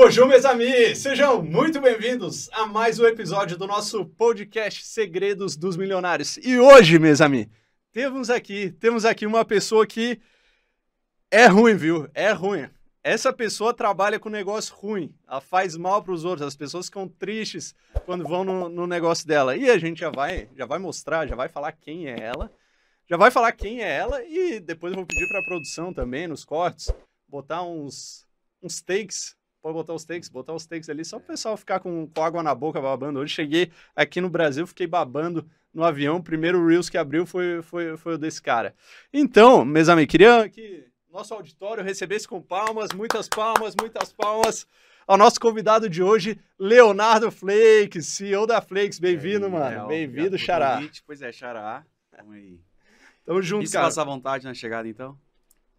Bonjour, meus amigos! Sejam muito bem-vindos a mais um episódio do nosso podcast Segredos dos Milionários. E hoje, meus amigos, temos aqui, temos aqui uma pessoa que é ruim, viu? É ruim. Essa pessoa trabalha com negócio ruim, ela faz mal para os outros, as pessoas ficam tristes quando vão no, no negócio dela. E a gente já vai, já vai mostrar, já vai falar quem é ela, já vai falar quem é ela e depois eu vou pedir para a produção também, nos cortes, botar uns, uns takes pode botar os takes, botar os takes ali, só o pessoal ficar com, com, água na boca babando. Hoje cheguei aqui no Brasil, fiquei babando no avião. O primeiro Reels que abriu foi, foi, foi o desse cara. Então, meus amigos, queria que nosso auditório recebesse com palmas, muitas palmas, muitas palmas. Ao nosso convidado de hoje, Leonardo Flakes, CEO da Flakes. Bem-vindo, mano. Bem-vindo, Xará. Pois é, Xará. Tamo aí. Tamo junto, Isso cara. passar vontade na chegada, então?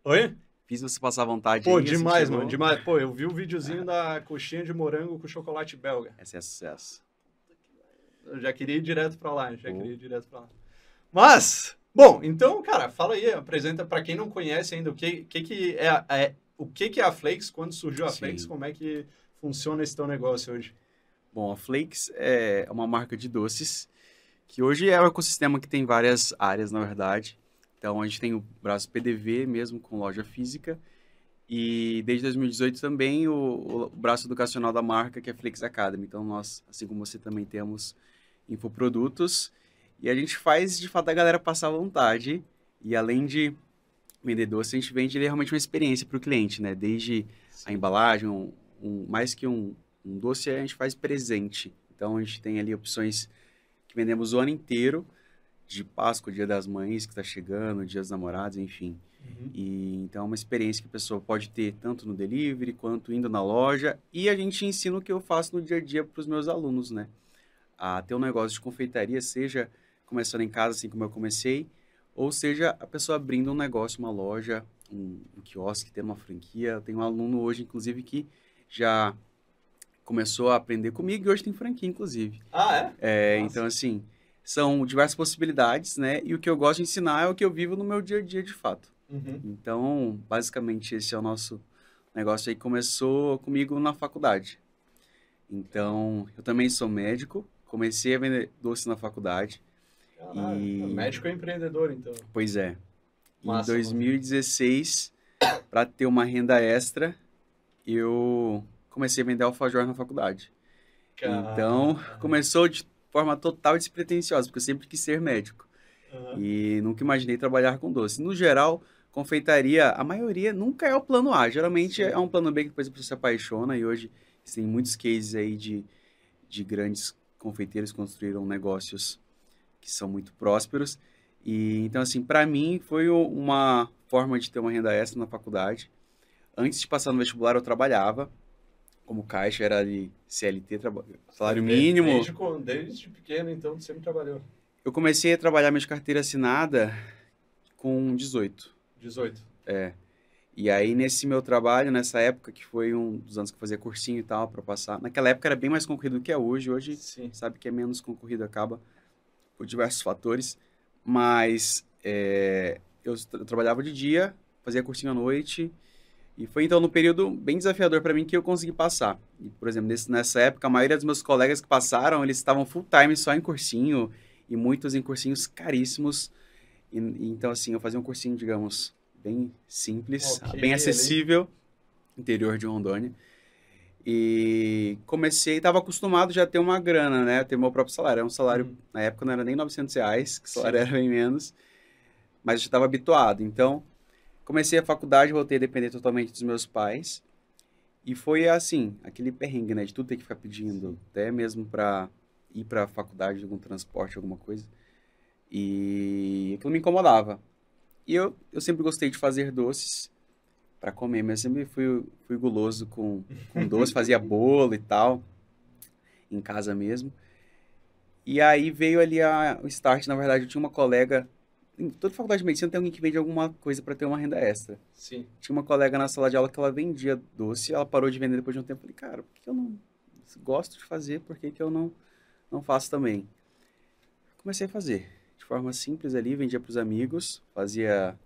Oi? Fiz você passar vontade. Pô, aí, demais, assim, mano, chegou. demais. Pô, eu vi o videozinho da coxinha de morango com chocolate belga. Esse é sucesso. Eu já queria ir direto pra lá, já Pô. queria ir direto pra lá. Mas, bom, então, cara, fala aí, apresenta pra quem não conhece ainda o que que, que é, a- é- o que que é a Flakes, quando surgiu a Sim. Flakes, como é que funciona esse teu negócio hoje? Bom, a Flakes é uma marca de doces que hoje é um ecossistema que tem várias áreas, na verdade. Então, a gente tem o braço PDV mesmo, com loja física. E desde 2018 também o, o braço educacional da marca, que é a Flakes Academy. Então, nós, assim como você, também temos infoprodutos. E a gente faz, de fato, a galera passar vontade. E além de vender doce, a gente vende realmente uma experiência para o cliente, né? Desde a embalagem, um, um- mais que um, um doce, a gente faz presente. Então, a gente tem ali opções que vendemos o ano inteiro, de Páscoa, Dia das Mães, que está chegando, Dia dos Namorados, enfim. Uhum. E, então, é uma experiência que a pessoa pode ter tanto no delivery, quanto indo na loja. E a gente ensina o que eu faço no dia a dia para os meus alunos, né? A ter um negócio de confeitaria, seja começando em casa, assim como eu comecei, ou seja, a pessoa abrindo um negócio, uma loja, um, um quiosque, tendo uma franquia. Eu tenho um aluno hoje, inclusive, que já começou a aprender comigo e hoje tem franquia, inclusive. Ah, é? É, então, assim, são diversas possibilidades, né? E o que eu gosto de ensinar é o que eu vivo no meu dia a dia, de fato. Uhum. Então, basicamente, esse é o nosso negócio aí. Começou comigo na faculdade. Então, eu também sou médico. Comecei a vender doce na faculdade. Caralho, E- médico é empreendedor, então. Pois é. Massa, em 2016, para ter uma renda extra, eu comecei a vender alfajor na faculdade. Então, Caralho. começou de forma total despretensiosa, porque eu sempre quis ser médico. Aham. E nunca imaginei trabalhar com doce. No geral, confeitaria, a maioria nunca é o plano A. Geralmente é um plano B que depois a pessoa se apaixona. E hoje tem muitos cases aí de, de grandes confeiteiros que construíram negócios que são muito prósperos. E então, assim, para mim foi uma forma de ter uma renda extra na faculdade. Antes de passar no vestibular, eu trabalhava como caixa, era ali CLT, salário mínimo. Desde, desde pequeno, então, tu sempre trabalhou. Eu comecei a trabalhar minha carteira assinada com 18. 18. É. E aí, nesse meu trabalho, nessa época, que foi um dos anos que eu fazia cursinho e tal, para passar. Naquela época era bem mais concorrido do que é hoje. Hoje, Sim. sabe que é menos concorrido, acaba por diversos fatores. Mas é, eu, tra- eu trabalhava de dia, fazia cursinho à noite. E foi então no período bem desafiador para mim que eu consegui passar. E, por exemplo, nesse- nessa época, a maioria dos meus colegas que passaram, eles estavam full time só em cursinho. E muitos em cursinhos caríssimos. E, e então, assim, eu fazia um cursinho, digamos, bem simples, Ok, bem acessível, interior de Rondônia. E comecei, estava acostumado já a ter uma grana, né? Ter meu próprio salário. Era um salário, Uhum. na época não era nem 900 reais, que o salário Sim. era bem menos. Mas eu já estava habituado. Então, comecei a faculdade, voltei a depender totalmente dos meus pais. E foi assim, aquele perrengue, né? De tudo ter que ficar pedindo, até mesmo para ir para a faculdade, algum transporte, alguma coisa. E aquilo me incomodava. E eu, eu sempre gostei de fazer doces para comer, mas eu sempre fui, fui guloso com, com doce, fazia bolo e tal, em casa mesmo. E aí veio ali a, o start, na verdade, eu tinha uma colega, em toda faculdade de medicina tem alguém que vende alguma coisa para ter uma renda extra. Sim. Tinha uma colega na sala de aula que ela vendia doce, ela parou de vender depois de um tempo. Eu falei, cara, por que eu não gosto de fazer, por que, que eu não, não faço também? Comecei a fazer, de forma simples ali, vendia para os amigos, fazia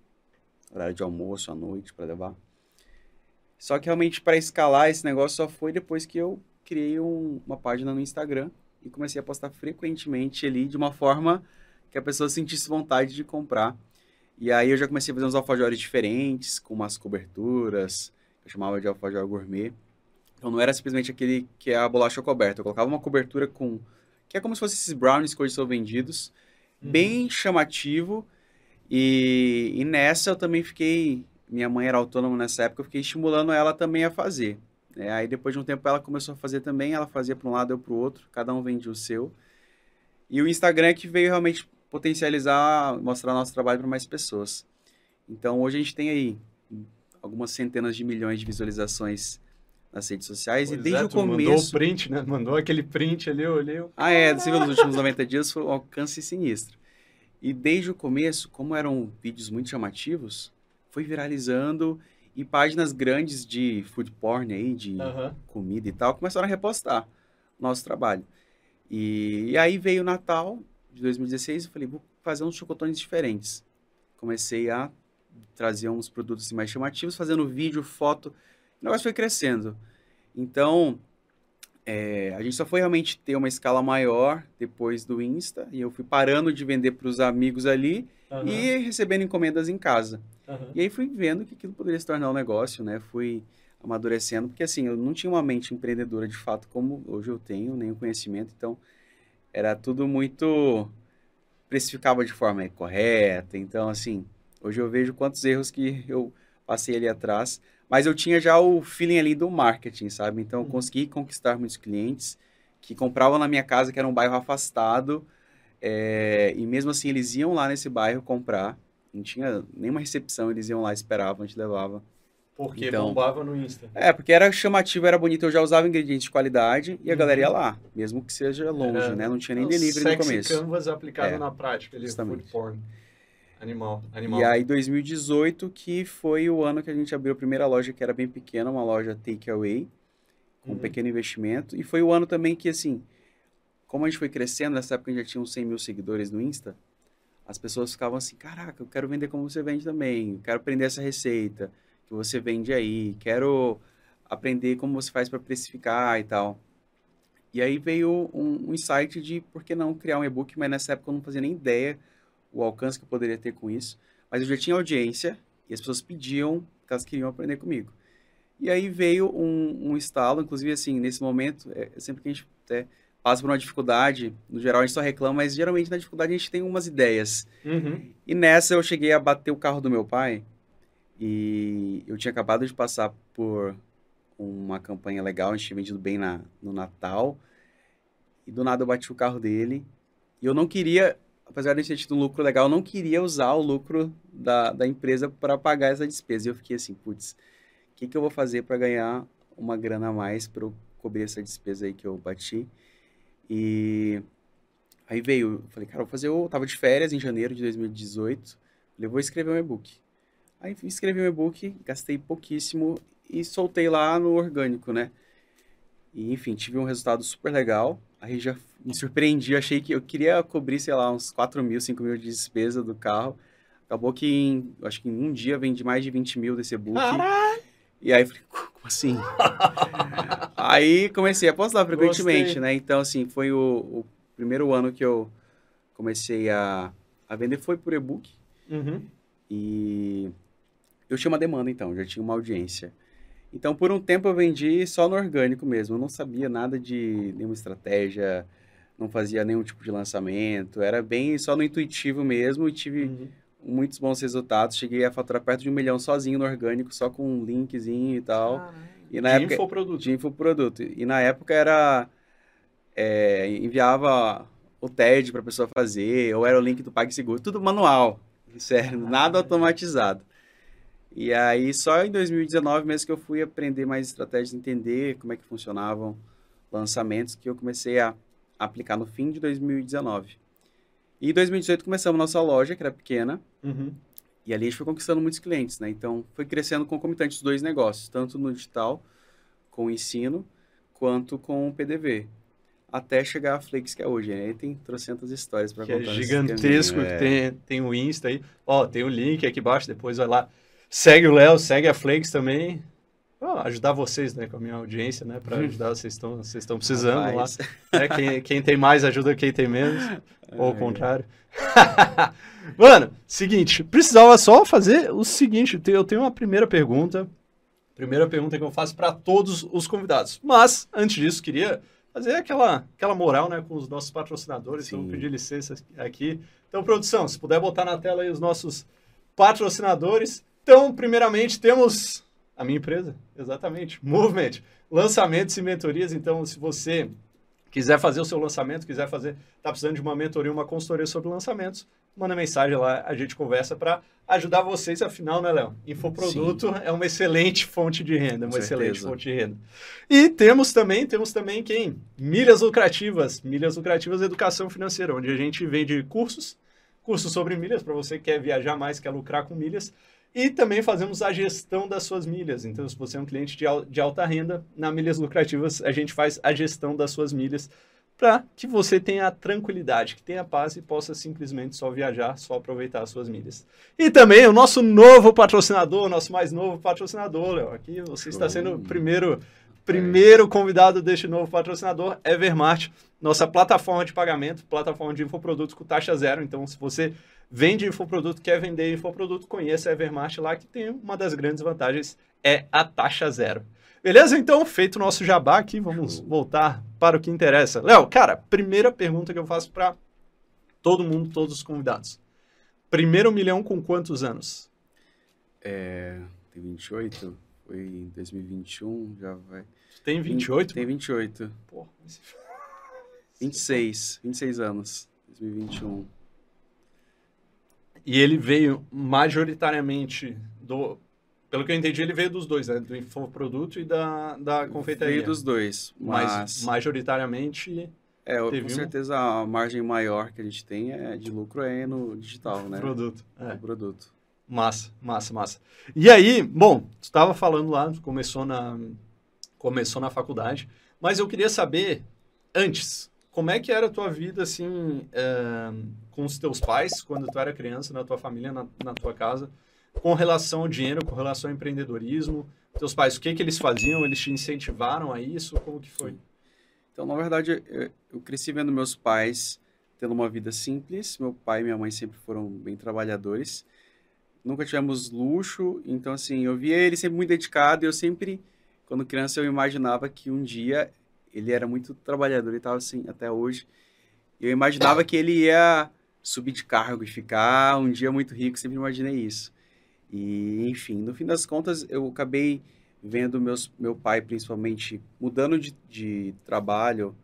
horário de almoço à noite para levar. Só que realmente para escalar esse negócio só foi depois que eu criei um, uma página no Instagram e comecei a postar frequentemente ali de uma forma que a pessoa sentisse vontade de comprar. E aí eu já comecei a fazer uns alfajores diferentes, com umas coberturas, eu chamava de alfajor gourmet. Então não era simplesmente aquele que é a bolacha coberta, eu colocava uma cobertura com que é como se fossem esses brownies que hoje são vendidos, uhum. bem chamativo. E, e nessa eu também fiquei, minha mãe era autônoma nessa época, eu fiquei estimulando ela também a fazer. É, aí depois de um tempo ela começou a fazer também, ela fazia para um lado eu para o outro, cada um vendia o seu. E o Instagram é que veio realmente potencializar, mostrar nosso trabalho para mais pessoas. Então hoje a gente tem aí algumas centenas de milhões de visualizações nas redes sociais pois e desde é, o começo... Mandou o print, né? Mandou aquele print ali, eu olhei... Ah, é, dos últimos 90 dias foi um alcance sinistro. E desde o começo, como eram vídeos muito chamativos, foi viralizando e páginas grandes de food porn aí, de uhum. comida e tal, começaram a repostar nosso trabalho. E, e aí veio o Natal de 2016 e falei, vou fazer uns chocotones diferentes. Comecei a trazer uns produtos mais chamativos, fazendo vídeo, foto. O negócio foi crescendo. Então, é, a gente só foi realmente ter uma escala maior depois do Insta. E eu fui parando de vender para os amigos ali uhum. e recebendo encomendas em casa. Uhum. E aí fui vendo que aquilo poderia se tornar um negócio, né? Fui amadurecendo, porque assim, eu não tinha uma mente empreendedora de fato como hoje eu tenho, nem o conhecimento. Então, era tudo muito... precificava de forma correta. Então, assim, hoje eu vejo quantos erros que eu passei ali atrás. Mas eu tinha já o feeling ali do marketing, sabe? Então, eu uhum. consegui conquistar muitos clientes que compravam na minha casa, que era um bairro afastado, é, e mesmo assim, eles iam lá nesse bairro comprar. Não tinha nenhuma recepção, eles iam lá, esperavam, a gente levava. Porque então, bombava no Insta. É, porque era chamativo, era bonito. Eu já usava ingredientes de qualidade e a uhum. galera ia lá, mesmo que seja longe, era, né? Não tinha nem delivery no começo. canvas aplicado é, na prática, ali, food porn. Animal, animal. E aí, 2018, que foi o ano que a gente abriu a primeira loja, que era bem pequena, uma loja takeaway, com uhum. um pequeno investimento. E foi o ano também que, assim, como a gente foi crescendo, nessa época a gente já tinha uns 100 mil seguidores no Insta, as pessoas ficavam assim, caraca, eu quero vender como você vende também, quero aprender essa receita que você vende aí, quero aprender como você faz para precificar e tal. E aí veio um, um, insight de por que não criar um e-book, mas nessa época eu não fazia nem ideia o alcance que eu poderia ter com isso. Mas eu já tinha audiência e as pessoas pediam que elas queriam aprender comigo. E aí veio um, um estalo, inclusive assim, nesse momento, é, sempre que a gente até passa por uma dificuldade, no geral a gente só reclama, mas geralmente na dificuldade a gente tem umas ideias. Uhum. E nessa eu cheguei a bater o carro do meu pai e eu tinha acabado de passar por uma campanha legal, a gente tinha vendido bem na, no Natal e do nada eu bati o carro dele e eu não queria, apesar de ter tido um lucro legal, eu não queria usar o lucro da, da empresa para pagar essa despesa. E eu fiquei assim, putz, o que, que eu vou fazer para ganhar uma grana a mais para eu cobrir essa despesa aí que eu bati? E aí veio, falei, cara, vou fazer, eu tava de férias em janeiro de 2018, falei, vou escrever um e-book. Aí escrevi um e-book, gastei pouquíssimo e soltei lá no orgânico, né? E, enfim, tive um resultado super legal. Aí já me surpreendi, achei que eu queria cobrir, sei lá, uns 4 mil, 5 mil de despesa do carro. Acabou que, em, acho que em um dia, vendi mais de 20 mil desse e-book. E aí, falei, como assim? Aí comecei a postar frequentemente, Gostei. né? Então, assim, foi o, o, primeiro ano que eu comecei a, a vender foi por e-book. Uhum. E eu tinha uma demanda, então, já tinha uma audiência. Então, por um tempo eu vendi só no orgânico mesmo. Eu não sabia nada de nenhuma estratégia, não fazia nenhum tipo de lançamento. Era bem só no intuitivo mesmo e tive uhum. muitos bons resultados. Cheguei a faturar perto de um milhão sozinho no orgânico, só com um linkzinho e tal. Caramba. E na de época, infoproduto. De infoproduto. E na época era... É, enviava o TED para a pessoa fazer, ou era o link do PagSeguro, tudo manual, sério, nada automatizado. E aí, só em 2019 mesmo que eu fui aprender mais estratégias, entender como é que funcionavam lançamentos, que eu comecei a aplicar no fim de 2019. E em 2018 começamos nossa loja, que era pequena, uhum. E ali a gente foi conquistando muitos clientes, né? Então, foi crescendo concomitante os dois negócios, tanto no digital, com o ensino, quanto com o PDV. Até chegar a Flix, que é hoje, né? tem trocentas histórias para contar. É gigantesco, é. tem, tem o Insta aí. Ó, tem o link aqui embaixo, depois vai lá. Segue o Léo, segue a Flix também. ajudar vocês, né, com a minha audiência, né, para ajudar vocês estão vocês estão precisando Rapaz. lá. É, quem, quem tem mais ajuda quem tem menos, ou o contrário. Mano, seguinte, precisava só fazer o seguinte, eu tenho uma primeira pergunta, primeira pergunta que eu faço para todos os convidados. Mas antes disso, queria fazer aquela aquela moral, né, com os nossos patrocinadores, então, Sim. então pedir licença aqui. Então, produção, se puder botar na tela aí os nossos patrocinadores. Então, primeiramente, temos a minha empresa, exatamente, Movement, lançamentos e mentorias. Então, se você quiser fazer o seu lançamento, quiser fazer, está precisando de uma mentoria, uma consultoria sobre lançamentos, manda mensagem lá, a gente conversa para ajudar vocês. Afinal, né, Léo? Infoproduto Sim. é uma excelente fonte de renda, uma excelente fonte de renda. E temos também, temos também quem? Milhas lucrativas, milhas lucrativas educação financeira, onde a gente vende cursos, cursos sobre milhas para você que quer viajar mais, quer lucrar com milhas. E também fazemos a gestão das suas milhas. Então, se você é um cliente de, de alta renda, na Milhas Lucrativas a gente faz a gestão das suas milhas para que você tenha a tranquilidade, que tenha paz e possa simplesmente só viajar, só aproveitar as suas milhas. E também o nosso novo patrocinador, nosso mais novo patrocinador, Léo. Aqui você está sendo o primeiro, primeiro convidado deste novo patrocinador, Evermart, nossa plataforma de pagamento, plataforma de infoprodutos com taxa zero. Então, se você vende infoproduto, quer vender infoproduto, conheça a Evermart lá, que tem uma das grandes vantagens, é a taxa zero. Beleza? Então, feito o nosso jabá aqui, vamos voltar para o que interessa. Léo, cara, primeira pergunta que eu faço para todo mundo, todos os convidados. Primeiro milhão com quantos anos? É, tem 28, foi em 2021, já vai. Tem 28? Tem 28. Porra, mas... 26, 26 anos, 2021. E ele veio majoritariamente do. Pelo que eu entendi, ele veio dos dois, né? Do infoproduto e da, da confeitaria. Veio dos dois, mas... mas majoritariamente... É, com certeza a margem maior que a gente tem é de lucro é no digital, né? Produto. É. Produto. Massa, massa, massa. E aí, bom, tu estava falando lá, começou na, começou na faculdade, mas eu queria saber, antes, como é que era a tua vida, assim, é, com os teus pais, quando tu era criança, na tua família, na, na, tua casa, com relação ao dinheiro, com relação ao empreendedorismo? Teus pais, o que que eles faziam? Eles te incentivaram a isso? Como que foi? Então, na verdade, eu, eu cresci vendo meus pais tendo uma vida simples. Meu pai e minha mãe sempre foram bem trabalhadores. Nunca tivemos luxo, então, assim, eu via ele sempre muito dedicado e eu sempre, quando criança, eu imaginava que um dia ele era muito trabalhador e tal, assim, até hoje. Eu imaginava que ele ia subir de cargo e ficar um dia muito rico, sempre imaginei isso. E, enfim, no fim das contas, eu acabei vendo meus, meu pai, principalmente, mudando de, de trabalho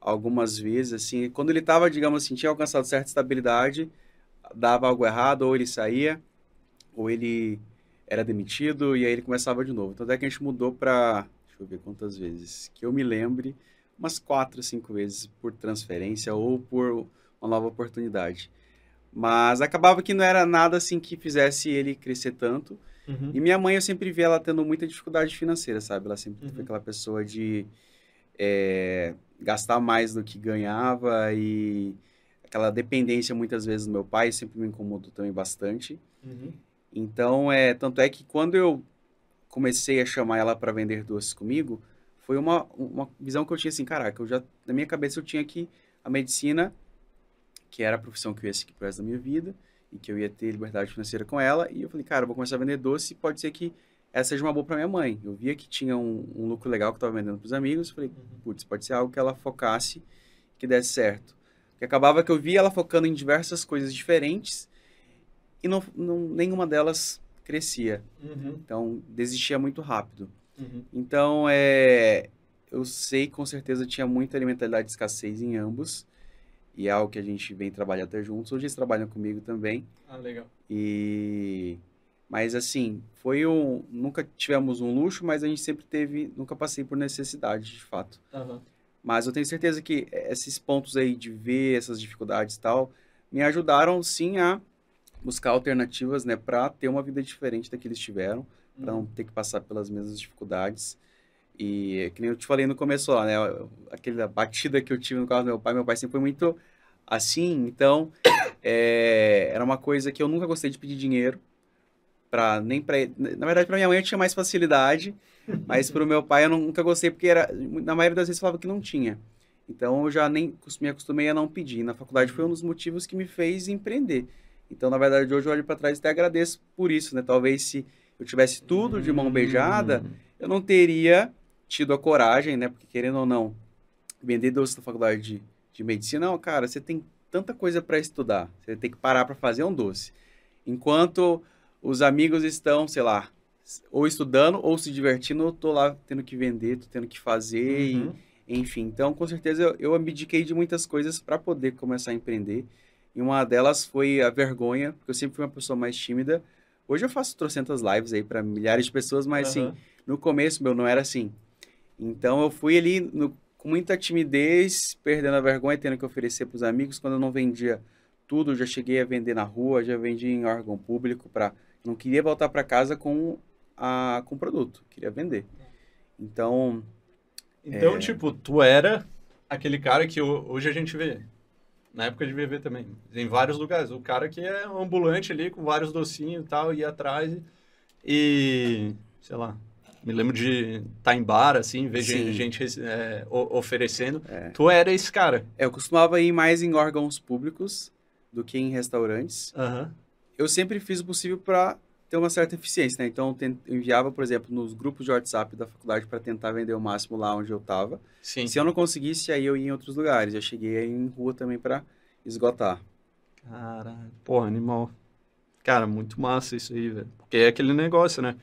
algumas vezes, assim, quando ele estava, digamos assim, tinha alcançado certa estabilidade, dava algo errado, ou ele saía, ou ele era demitido, e aí ele começava de novo. Então, até que a gente mudou para deixa eu ver quantas vezes, que eu me lembre, umas quatro, cinco vezes por transferência ou por uma nova oportunidade. Mas acabava que não era nada assim que fizesse ele crescer tanto. Uhum. E minha mãe, eu sempre vi ela tendo muita dificuldade financeira, sabe? Ela sempre uhum. foi aquela pessoa de é, gastar mais do que ganhava e aquela dependência muitas vezes do meu pai sempre me incomodou também bastante. Uhum. Então, é, tanto é que quando eu comecei a chamar ela para vender doces comigo, foi uma, uma visão que eu tinha assim, caraca, eu já, na minha cabeça eu tinha que a medicina, que era a profissão que eu ia seguir pro resto da minha vida, e que eu ia ter liberdade financeira com ela, e eu falei, cara, eu vou começar a vender doce, pode ser que essa seja uma boa para minha mãe. Eu via que tinha um, um lucro legal que eu estava vendendo para os amigos, falei, uhum. putz, pode ser algo que ela focasse, que desse certo. Porque acabava que eu via ela focando em diversas coisas diferentes, e não, não nenhuma delas crescia. Uhum. Então, desistia muito rápido. Uhum. Então, é, eu sei com certeza tinha muita mentalidade de escassez em ambos. E é algo que a gente vem trabalhar até juntos. Hoje eles trabalham comigo também. Ah, legal. E... Mas, assim, foi um... Nunca tivemos um luxo, mas a gente sempre teve... Nunca passei por necessidade, de fato. Uhum. Mas eu tenho certeza que esses pontos aí de ver essas dificuldades e tal, me ajudaram, sim, a buscar alternativas, né, para ter uma vida diferente da que eles tiveram, para não uhum. ter que passar pelas mesmas dificuldades. E que nem eu te falei no começo lá, né, aquela batida que eu tive no carro do meu pai, meu pai sempre foi muito assim, então é, era uma coisa que eu nunca gostei de pedir dinheiro, para nem para na verdade para minha mãe eu tinha mais facilidade, mas para o meu pai eu nunca gostei porque era na maioria das vezes falava que não tinha. Então eu já nem me acostumei a não pedir. Na faculdade foi um dos motivos que me fez empreender. Então, na verdade, hoje eu olho para trás e até agradeço por isso, né? Talvez se eu tivesse tudo de mão beijada, hum. eu não teria tido a coragem, né? Porque querendo ou não, vender doce na faculdade de, de medicina, não, cara, você tem tanta coisa para estudar, você tem que parar para fazer um doce. Enquanto os amigos estão, sei lá, ou estudando ou se divertindo, eu tô lá tendo que vender, tô tendo que fazer, uhum. e, enfim. Então, com certeza, eu, eu abdiquei de muitas coisas para poder começar a empreender. E uma delas foi a vergonha, porque eu sempre fui uma pessoa mais tímida. Hoje eu faço trocentas lives aí para milhares de pessoas, mas uhum. assim, no começo, meu, não era assim. Então eu fui ali no, com muita timidez, perdendo a vergonha, tendo que oferecer para os amigos. Quando eu não vendia tudo, já cheguei a vender na rua, já vendi em órgão público para não queria voltar para casa com a com produto, queria vender. Então, então é... tipo, tu era aquele cara que hoje a gente vê na época de VV também, em vários lugares. O cara que é ambulante ali com vários docinhos e tal, ia atrás e sei lá, me lembro de estar tá em bar, assim, ver Sim. gente, é, oferecendo. É. Tu era esse cara. Eu costumava ir mais em órgãos públicos do que em restaurantes. Uhum. Eu sempre fiz o possível para ter uma certa eficiência, né? Então, eu enviava, por exemplo, nos grupos de WhatsApp da faculdade para tentar vender o máximo lá onde eu estava. Se eu não conseguisse, aí eu ia em outros lugares. Eu cheguei aí em rua também para esgotar. Caralho. Porra, animal. Cara, muito massa isso aí, velho. Porque é aquele negócio, né?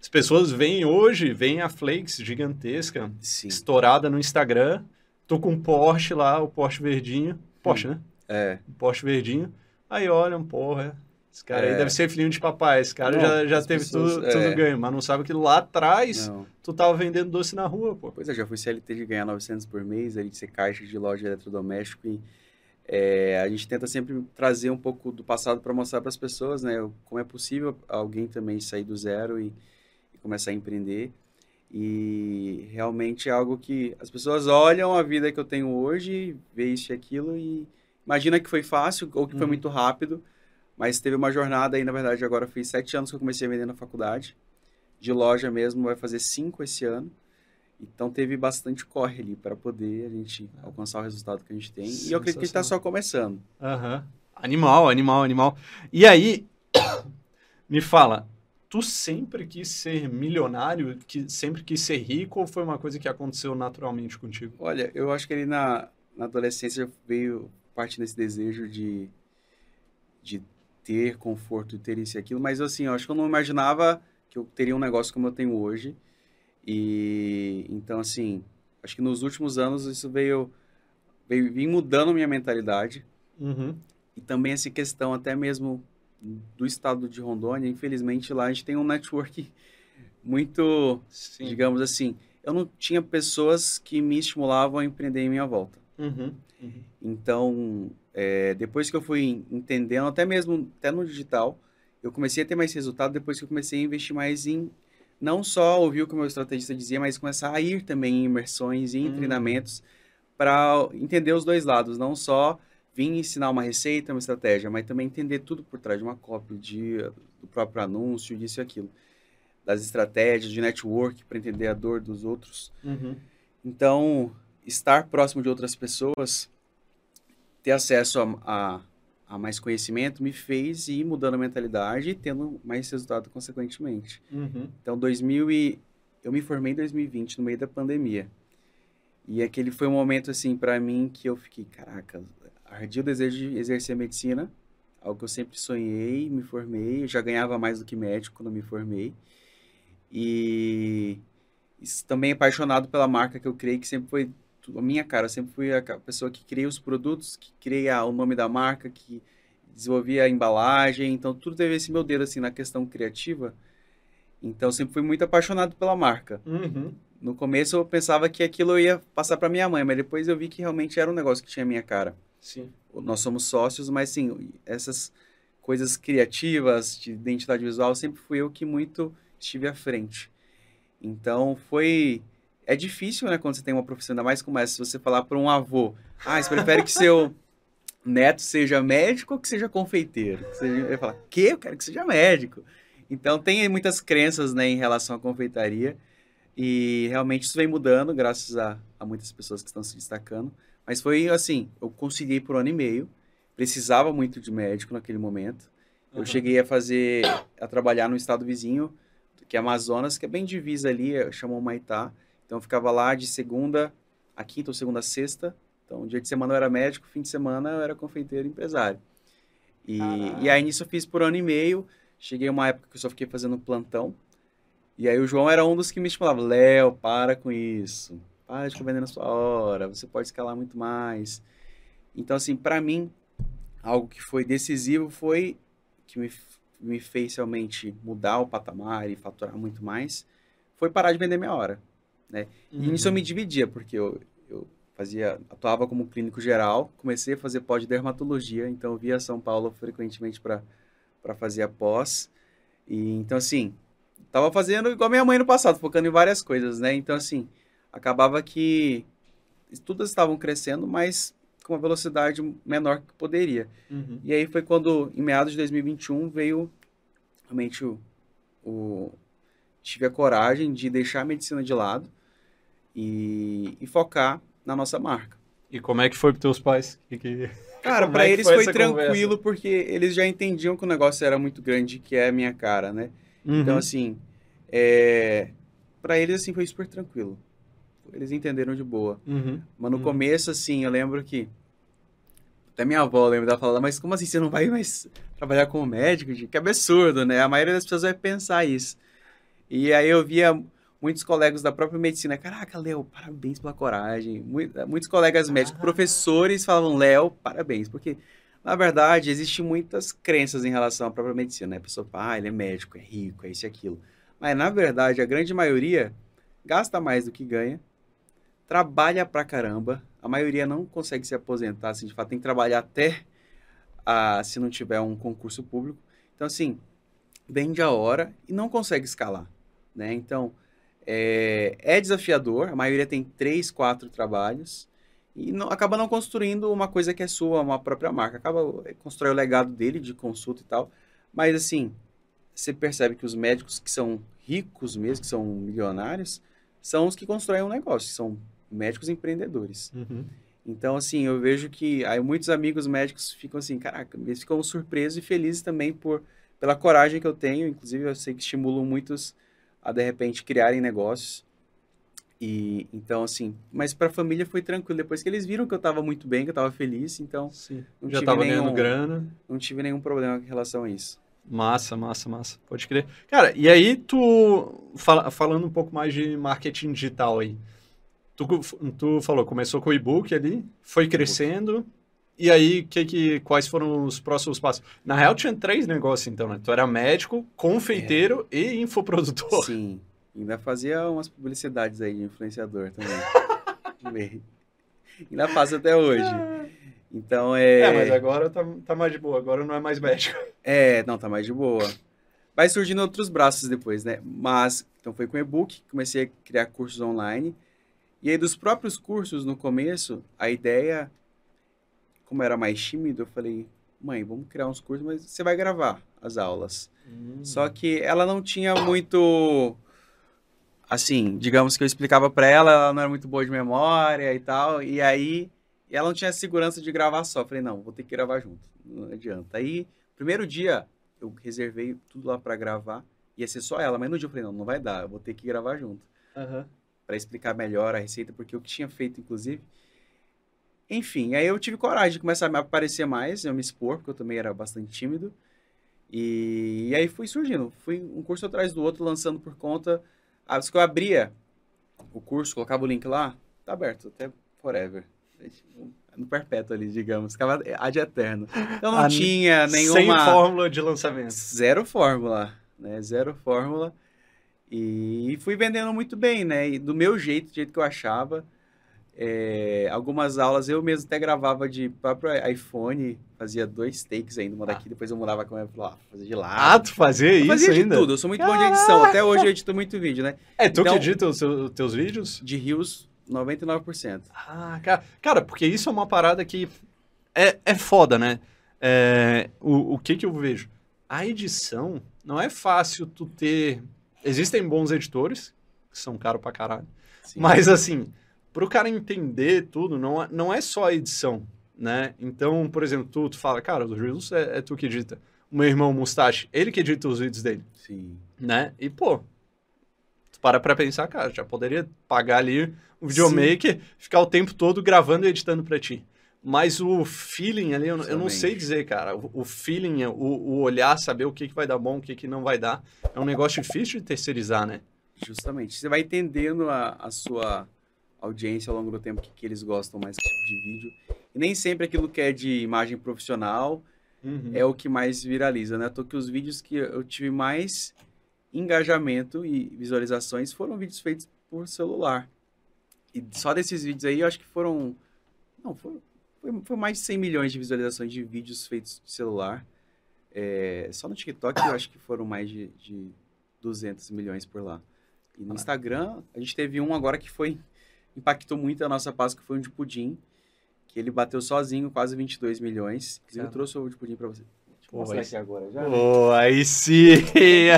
As pessoas veem hoje, veem a Flakes gigantesca, Sim. estourada no Instagram. Tô com um Porsche lá, o Porsche verdinho. Porsche, hum. né? É. O Porsche verdinho. Aí olham, porra, esse cara é. aí deve ser filhinho de papai. Esse cara não, já, já teve pessoas, tudo, é. tudo ganho, mas não sabe que lá atrás não. tu tava vendendo doce na rua, pô. Pois é, já fui CLT de ganhar 900 por mês, ali de ser caixa de loja de eletrodoméstico e é, a gente tenta sempre trazer um pouco do passado para mostrar para as pessoas, né, como é possível alguém também sair do zero e começar a empreender. E realmente é algo que as pessoas olham a vida que eu tenho hoje, vê isso e aquilo e imagina que foi fácil ou que uhum. foi muito rápido, mas teve uma jornada aí, na verdade, agora fiz sete anos que eu comecei a vender na faculdade, de loja mesmo, vai fazer cinco esse ano. Então teve bastante corre ali para poder a gente alcançar o resultado que a gente tem. E eu acredito que está só começando. Uhum. Animal, animal, animal. E aí, me fala, tu sempre quis ser milionário, que sempre quis ser rico, ou foi uma coisa que aconteceu naturalmente contigo? Olha, eu acho que ali na, na adolescência veio parte desse desejo de, de ter conforto, ter isso e aquilo, mas assim, eu acho que eu não imaginava que eu teria um negócio como eu tenho hoje. E então, assim, acho que nos últimos anos isso veio, veio vim mudando minha mentalidade. Uhum. E também essa questão, até mesmo do estado de Rondônia, infelizmente lá a gente tem um network muito, Sim. digamos assim, eu não tinha pessoas que me estimulavam a empreender em minha volta. Uhum, uhum. Então, é, depois que eu fui entendendo, até mesmo até no digital, eu comecei a ter mais resultado depois que eu comecei a investir mais em não só ouvir o que o meu estrategista dizia, mas começar a ir também em imersões, em uhum. treinamentos, para entender os dois lados, não só vir ensinar uma receita, uma estratégia, mas também entender tudo por trás de uma cópia, de, do próprio anúncio, disso e aquilo. Das estratégias, de network, para entender a dor dos outros. Uhum. Então, estar próximo de outras pessoas, ter acesso a, a, a, mais conhecimento, me fez ir mudando a mentalidade e tendo mais resultado consequentemente. Uhum. Então, 2000 e, eu me formei em 2020, no meio da pandemia. E aquele foi um momento, assim, para mim que eu fiquei, caraca, ardia o desejo de exercer a medicina, algo que eu sempre sonhei, me formei, já ganhava mais do que médico quando me formei. E também apaixonado pela marca que eu criei, que sempre foi a minha cara, eu sempre fui a pessoa que cria os produtos, que cria o nome da marca, que desenvolvia a embalagem, então tudo teve esse meu dedo assim na questão criativa. Então sempre fui muito apaixonado pela marca. Uhum. No começo eu pensava que aquilo ia passar para minha mãe, mas depois eu vi que realmente era um negócio que tinha a minha cara. Sim. Nós somos sócios, mas sim, essas coisas criativas, de identidade visual, sempre fui eu que muito estive à frente. Então foi. É difícil, né, quando você tem uma profissão, ainda mais como essa, se você falar para um avô, ah, você prefere que seu neto seja médico ou que seja confeiteiro? Você vai falar, que? Eu quero que seja médico. Então tem muitas crenças né, em relação à confeitaria. E realmente isso vem mudando, graças a, a muitas pessoas que estão se destacando. Mas foi assim, eu conciliei por um ano e meio. Precisava muito de médico naquele momento. Eu Uhum. cheguei a fazer, a trabalhar no estado vizinho, que é Amazonas, que é bem divisa ali, chamam Maitá. Então eu ficava lá de segunda a quinta ou segunda a sexta. Então dia de semana eu era médico, fim de semana eu era confeiteiro e empresário. E, Caraca. e aí nisso eu fiz por ano e meio. Cheguei uma época que eu só fiquei fazendo plantão. E aí o João era um dos que me estimulava. Léo, para com isso. Para de ficar vendendo a sua hora. Você pode escalar muito mais. Então, assim, para mim, algo que foi decisivo foi que me, me fez realmente mudar o patamar e faturar muito mais. Foi parar de vender minha hora. E nisso eu me dividia, porque eu, eu fazia, atuava como clínico geral, comecei a fazer pós-dermatologia, então eu via São Paulo frequentemente para fazer a pós. E então, assim, tava fazendo igual minha mãe no passado, focando em várias coisas, né? Então, assim, acabava que todas estavam crescendo, mas com uma velocidade menor que poderia. Uhum. E aí foi quando, em meados de 2021, veio realmente o, o- tive a coragem de deixar a medicina de lado e, e focar na nossa marca. E como é que foi pros teus pais? Que, que... Cara, pra é eles foi foi, tranquilo porque eles já entendiam que o negócio era muito grande, que é a minha cara, né? Então, Uhum. assim, é... para eles, assim, foi super tranquilo. Eles entenderam de boa. Uhum. Mas no Uhum. começo, assim, eu lembro que. Até minha avó lembra dela falando, mas como assim você não vai mais trabalhar como médico? Que absurdo, né? A maioria das pessoas vai pensar isso. E aí eu via muitos colegas da própria medicina, caraca, Léo, parabéns pela coragem. Mui- Muitos colegas médicos, Ah. professores falavam, Léo, parabéns, porque na verdade existem muitas crenças em relação à própria medicina, né? A pessoa fala, ah, ele é médico, é rico, é isso e aquilo. Mas na verdade, a grande maioria gasta mais do que ganha, trabalha pra caramba, a maioria não consegue se aposentar, assim, de fato, tem que trabalhar até ah, se não tiver um concurso público. Então, assim, vende a hora e não consegue escalar, né? Então, é, é desafiador, a maioria tem três, quatro trabalhos e não- acaba não construindo uma coisa que é sua, uma própria marca. Acaba é, constrói o legado dele de consulta e tal, mas, assim, você percebe que os médicos que são ricos mesmo, que são milionários, são os que constroem um negócio, são médicos empreendedores. Uhum. Então, assim, eu vejo que aí muitos amigos médicos ficam assim, caraca, eles ficam surpresos e felizes também por, pela coragem que eu tenho. Inclusive, eu sei que estimulam muitos a, de repente, criarem negócios. E, então, assim, mas para a família foi tranquilo. Depois que eles viram que eu estava muito bem, que eu estava feliz, então Sim. Não Já tive tava nenhum- ganhando grana. não tive nenhum problema em relação a isso. Massa, massa, massa. Pode crer. Cara, e aí tu, fala- falando um pouco mais de marketing digital aí. Tu, tu falou, começou com o e-book ali, foi crescendo. E aí, que, que, quais foram os próximos passos? Na real, tinha três negócios, então, né? Tu era médico, confeiteiro e infoprodutor. Sim. Ainda fazia umas publicidades aí de influenciador também. Ainda faço até hoje. Então é. É, mas agora tá, tá mais de boa, agora não é mais médico. É, não, tá mais de boa. Vai surgindo outros braços depois, né? Mas, então foi com e-book, comecei a criar cursos online. E aí, dos próprios cursos, no começo, a ideia, como eu era mais tímido, eu falei, mãe, vamos criar uns cursos, mas você vai gravar as aulas. Só que ela não tinha muito. Assim, digamos que eu explicava pra ela, ela não era muito boa de memória e tal. E aí, ela não tinha segurança de gravar só. Eu Falei, não, vou ter que gravar junto. Não adianta. Aí, primeiro dia, eu reservei tudo lá pra gravar. Ia ser só ela, mas no dia eu falei, não, não vai dar, eu vou ter que gravar junto. Aham. Pra explicar melhor a receita, porque eu que tinha feito, inclusive. Enfim, aí eu tive coragem de começar a me aparecer mais, eu me expor, porque eu também era bastante tímido. E, e aí fui surgindo, fui um curso atrás do outro, lançando por conta. Ah, que eu abria o curso, colocava o link lá, tá aberto, até forever. No perpétuo ali, digamos, ficava ad eterno. Então não Ah, tinha Sem nenhuma. fórmula de lançamento. Zero fórmula, né? Zero fórmula. E fui vendendo muito bem, né? E do meu jeito, do jeito que eu achava. É, algumas aulas eu mesmo até gravava de próprio iPhone, fazia dois takes ainda, uma daqui, depois eu mudava a câmera pra lá, fazia de Ah, lado. tu fazia eu isso fazia de ainda? tudo, eu sou muito bom de edição, até hoje eu edito muito vídeo, né? É, tu Então- que edita os teus vídeos? De rios, 99%. Ah, cara, cara, porque isso é uma parada que é, é foda, né? É, o, o que que eu vejo? a edição não é fácil tu ter. Existem bons editores, que são caros pra caralho. Sim. Mas assim, pro cara entender tudo, não é, não é só a edição, né? Então, por exemplo, tu, tu fala, cara, os Reels é, é tu que edita. O meu irmão Mustache, ele que edita os vídeos dele, Sim. né? E, pô, tu para pra pensar, cara, já poderia pagar ali um videomaker, ficar o tempo todo gravando e editando pra ti. Mas o feeling ali, eu, não- eu não sei dizer, cara. O, o feeling, o, o olhar, saber o que, que vai dar bom, o que, que não vai dar, é um negócio difícil de terceirizar, né? Justamente. Você vai entendendo a, a sua audiência ao longo do tempo que, que eles gostam mais que tipo de vídeo. E nem sempre aquilo que é de imagem profissional é o que mais viraliza, né? Tô que os vídeos que eu tive mais engajamento e visualizações foram vídeos feitos por celular. E só desses vídeos aí, eu acho que foram... Não, foi, foi, foi mais de 100 milhões de visualizações de vídeos feitos de celular. É, só no TikTok eu acho que foram mais de, de 200 milhões por lá. E no. Instagram, a gente teve um agora que foi... Impactou muito a nossa Páscoa, que foi um de pudim. Que ele bateu sozinho quase 22 milhões. Inclusive, eu Caramba. trouxe o de pudim pra você. Eu Pô, mostrar aí aqui agora já. Pô, aí sim!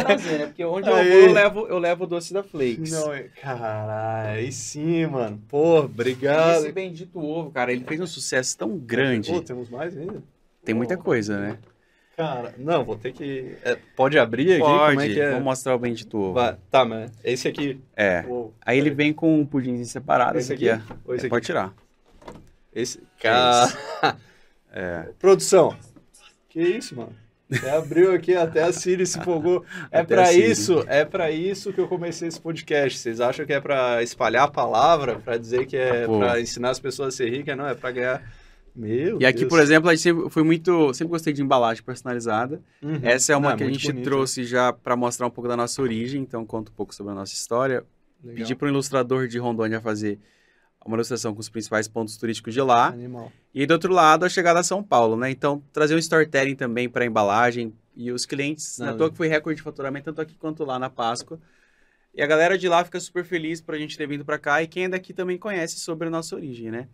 Trazer, né? Porque onde eu Aí. vou, eu levo, eu levo o doce da Flakes. Não, é- caralho, aí sim, mano. Pô, E obrigado. esse bendito ovo, cara, ele fez um sucesso tão grande. Pô, temos mais ainda? Tem muita coisa, né? Cara, não, vou ter que. é, pode abrir aqui? Pode, Como é que é? vou mostrar o bendito ovo. Vai, Tá, mas esse aqui. É. o- Aí ele vem com um pudimzinho separado. Esse aqui, aqui? é. Esse É, aqui? Pode tirar. Esse. Cara. É. Produção. Que isso, mano? Você abriu aqui, até a Siri se empolgou. É Até pra a Siri. isso, é para isso que eu comecei esse podcast. Vocês acham que é pra espalhar a palavra, pra dizer que é Pô. pra ensinar as pessoas a ser ricas? Não, é pra ganhar. Meu E aqui, Deus. por exemplo, a gente sempre foi muito. Sempre gostei de embalagem personalizada. Uhum. Essa é uma Não, que a gente bonito. trouxe já pra mostrar um pouco da nossa origem, então conta um pouco sobre a nossa história. Legal. Pedi para um ilustrador de Rondônia fazer uma ilustração com os principais pontos turísticos de lá. Animal. E do outro lado, a chegada a São Paulo, né? Então, trazer um storytelling também para embalagem. E os clientes, Não, na toa que foi recorde de faturamento, tanto aqui quanto lá na Páscoa. E a galera de lá fica super feliz pra gente ter vindo pra cá. E quem é daqui também conhece sobre a nossa origem, né?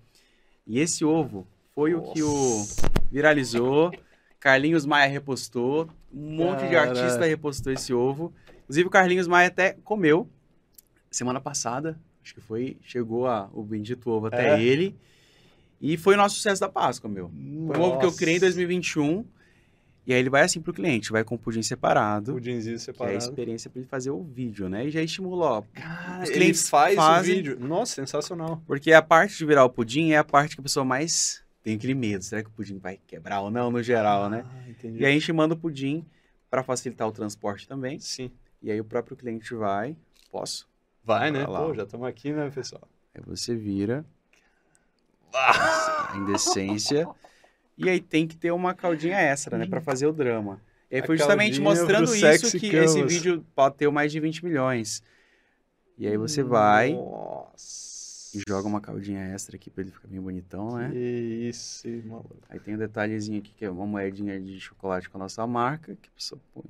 E esse ovo foi o que o Nossa. viralizou. Carlinhos Maia repostou. Um monte de Cara. artista repostou esse ovo. Inclusive, o Carlinhos Maia até comeu semana passada. Acho que foi. Chegou a, o bendito ovo até É. ele. E foi o nosso sucesso da Páscoa, meu. Foi um ovo que eu criei em Nossa. 2021. E aí ele vai assim pro cliente, vai com o pudim separado. Pudinzinho Que é a separado. experiência para ele fazer o vídeo, né? E já estimula, ó. Cara, Os ele clientes faz fazem- o vídeo. Nossa, sensacional. Porque a parte de virar o pudim é a parte que a pessoa mais tem aquele medo. Será que o pudim vai quebrar ou não, no geral, né? Ah, entendi. E aí a gente manda o pudim para facilitar o transporte também. Sim. E aí o próprio cliente vai. Posso? Vai, né? Vai lá, Pô, já estamos aqui, né, pessoal? Aí você vira. A indecência. E aí tem que ter uma caldinha extra, né? Pra fazer o drama. E aí A foi justamente mostrando isso que esse canvas. vídeo pode ter mais de 20 milhões. E aí você vai Nossa. E joga uma caldinha extra aqui pra ele ficar bem bonitão, né? Que isso, maluco. Aí tem um detalhezinho aqui que é uma moedinha de chocolate com a nossa marca, que a pessoa põe.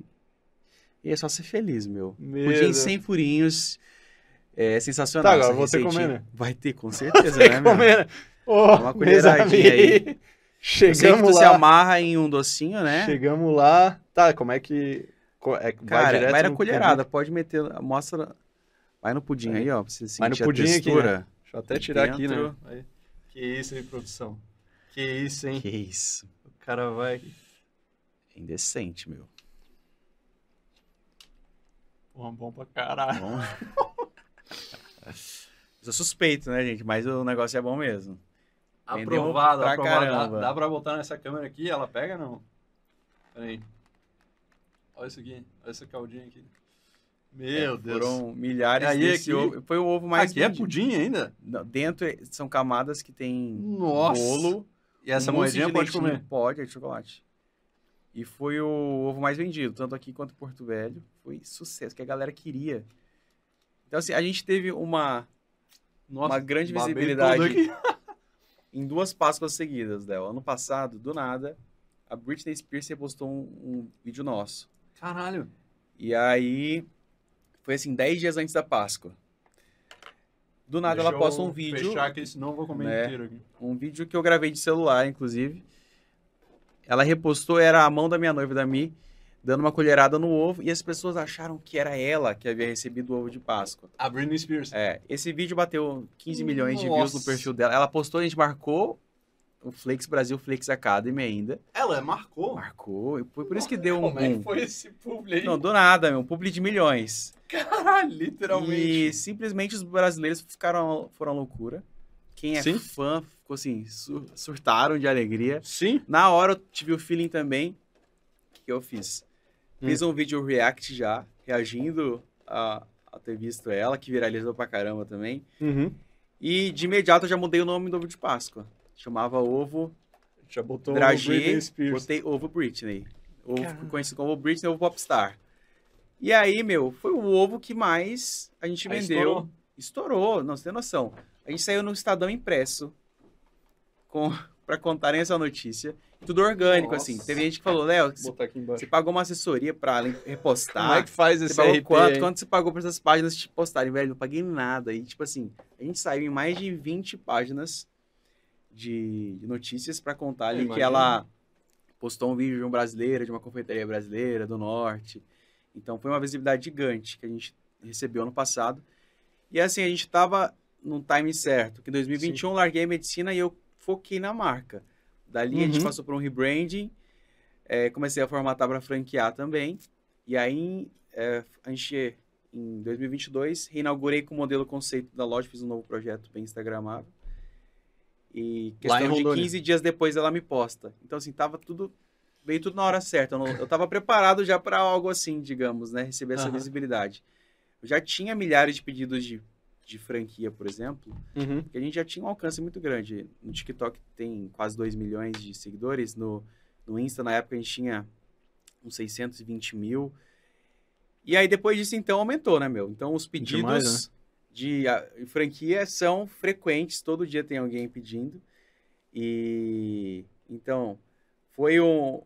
E é só ser feliz, meu. Meu Pudim sem furinhos. É sensacional. Tá, agora vou ter que receitinha. comer, né? Vai ter, com certeza, Tem né, que meu? comer, né? Ô, uma colheradinha aí. Chegamos tu se lá. amarra em um docinho, né? Chegamos lá. Tá, como é que. É, vai Cara, direto vai na colherada, pode meter, mostra, vai no pudim Aí. aí, ó, pra você sentir Vai no a pudim aqui, né? Deixa eu até tirar aqui, né? Aí. Que isso aí, produção. Que isso, hein? Que isso, O cara vai. é indecente, meu. Porra, bom pra caralho. Bom. Eu sou suspeito, né, gente, mas o negócio é bom mesmo. Aprovado, pra aprovado. Dá, caramba. dá pra botar nessa câmera aqui? Ela pega não? Pera aí. Olha isso aqui. Olha essa caldinha aqui. Meu É, Deus. Foram milhares Aí desse aqui- ovo. Foi o ovo mais aqui é vendido. pudim ainda? Não, Dentro é- são camadas que tem Nossa. bolo. E essa um moedinha de pode comer? Pode, é de chocolate. E foi o ovo mais vendido, tanto aqui quanto em Porto Velho. Foi sucesso, que a galera queria. Então, assim, a gente teve uma, Nossa, uma grande visibilidade em duas Páscoas seguidas, Léo. Ano passado, do nada, a Britney Spears repostou um, um vídeo nosso. Caralho. E aí, foi assim, 10 dias antes da Páscoa. Do nada Deixa ela posta eu um vídeo, Fechar aqui, senão eu vou comer né? inteiro aqui. um vídeo que eu gravei de celular, inclusive. Ela repostou, era a mão da minha noiva, da Mi, dando uma colherada no ovo e as pessoas acharam que era ela que havia recebido o ovo de Páscoa. A Britney Spears. É, esse vídeo bateu 15 milhões de views no Nossa. perfil dela. Ela postou, a gente marcou o Flakes Brasil Flakes Academy ainda. Ela marcou. Marcou, e foi por isso que deu um Como é que foi esse publi aí? Não, do nada, meu, um publi de milhões. Caralho, E literalmente. simplesmente os brasileiros ficaram, foram loucura. Quem é Sim. fã ficou assim, sur- surtaram de alegria. Sim. Na hora eu tive o feeling também. O que, que eu fiz? Hum. Fiz um vídeo react já, reagindo a, a ter visto ela, que viralizou pra caramba também. Uhum. E de imediato eu já mudei o nome do ovo de Páscoa. Chamava Ovo Já botou Dragê, o Britney Spears. botei Ovo Britney. Ovo Caramba. conhecido como Ovo Britney, Ovo Popstar. E aí, meu, foi o ovo que mais a gente Aí vendeu. estourou. Estourou, não, você tem noção. A gente saiu no Estadão Impresso com, pra contarem essa notícia. Tudo orgânico, Nossa. assim. Teve gente que falou, Léo, você pagou uma assessoria pra repostar. Como é que faz Você esse pagou RP? quanto? Quanto você pagou pra essas páginas te postarem? Velho, não paguei nada. E, tipo assim, a gente saiu em mais de 20 páginas de, de notícias pra contar ali que ela postou um vídeo de um brasileiro, de uma confeitaria brasileira do norte. Então, foi uma visibilidade gigante que a gente recebeu ano passado. E, assim, a gente tava num time certo, que em 2021 eu larguei a medicina e eu foquei na marca. Dali a gente Uhum. passou por um rebranding, é, comecei a formatar para franquear também. E aí, é, a gente, em 2022, reinaugurei com o modelo conceito da loja, fiz um novo projeto bem instagramável. E questão de Rondônia. 15 dias depois ela me posta. Então, assim, tava tudo. Veio tudo na hora certa. Eu, não, eu tava preparado já para algo assim, digamos, né? Receber essa Aham. visibilidade. Eu já tinha milhares de pedidos de, de franquia, por exemplo, Uhum. porque a gente já tinha um alcance muito grande. No TikTok tem quase 2 milhões de seguidores. No, no Insta, na época, a gente tinha uns 620 mil. E aí, depois disso, então, aumentou, né, meu? Então, os pedidos Demais, de franquia são frequentes. Todo dia tem alguém pedindo. E, então, foi um...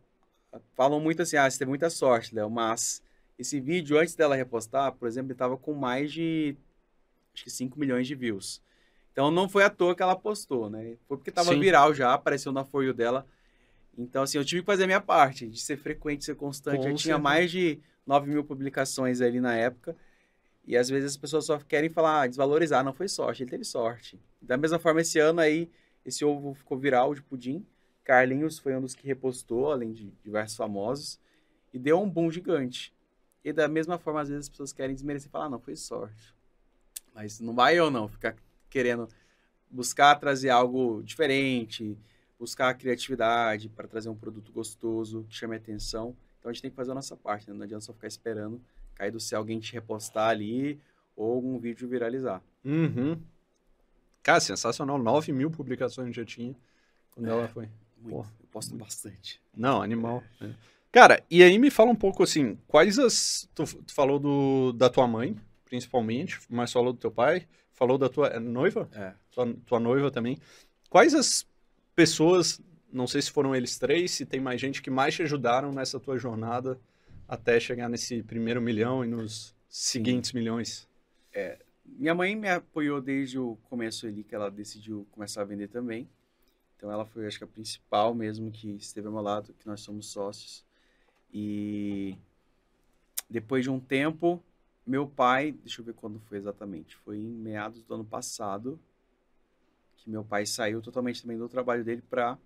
Falam muito assim, ah, você teve muita sorte, Léo, mas esse vídeo, antes dela repostar, por exemplo, ele tava com mais de, acho que 5 milhões de views. Então, não foi à toa que ela postou, né? Foi porque tava Sim. viral já, apareceu na For You dela. Então, assim, eu tive que fazer a minha parte, de ser frequente, ser constante. Com eu tinha certeza. mais de 9 mil publicações ali na época. E às vezes as pessoas só querem falar, ah, desvalorizar, não foi sorte, ele teve sorte. Da mesma forma, esse ano aí, esse ovo ficou viral de pudim. Carlinhos foi um dos que repostou, além de diversos famosos, e deu um boom gigante. E da mesma forma, às vezes as pessoas querem desmerecer e falar, ah, não, foi sorte. Mas não vai eu não, ficar querendo buscar trazer algo diferente, buscar a criatividade para trazer um produto gostoso, que chame a atenção. Então a gente tem que fazer a nossa parte, né? Não adianta só ficar esperando cair do céu alguém te repostar ali ou algum vídeo viralizar. Uhum. Cara, sensacional. 9 mil publicações já tinha quando ela foi. Muito. Pô. Eu posto bastante. Não, animal. é. Cara, e aí me fala um pouco assim, quais as. Tu, tu falou do, da tua mãe, principalmente, mas falou do teu pai, falou da tua é noiva? É. Tua, tua noiva também. Quais as pessoas, não sei se foram eles três, se tem mais gente que mais te ajudaram nessa tua jornada até chegar nesse primeiro milhão e nos seguintes milhões? Minha mãe me apoiou desde o começo ali, que ela decidiu começar a vender também. Então ela foi, acho que a principal mesmo que esteve ao meu lado, que nós somos sócios. E depois de um tempo, meu pai, deixa eu ver quando foi exatamente, foi em meados do ano passado, que meu pai saiu totalmente também do trabalho dele para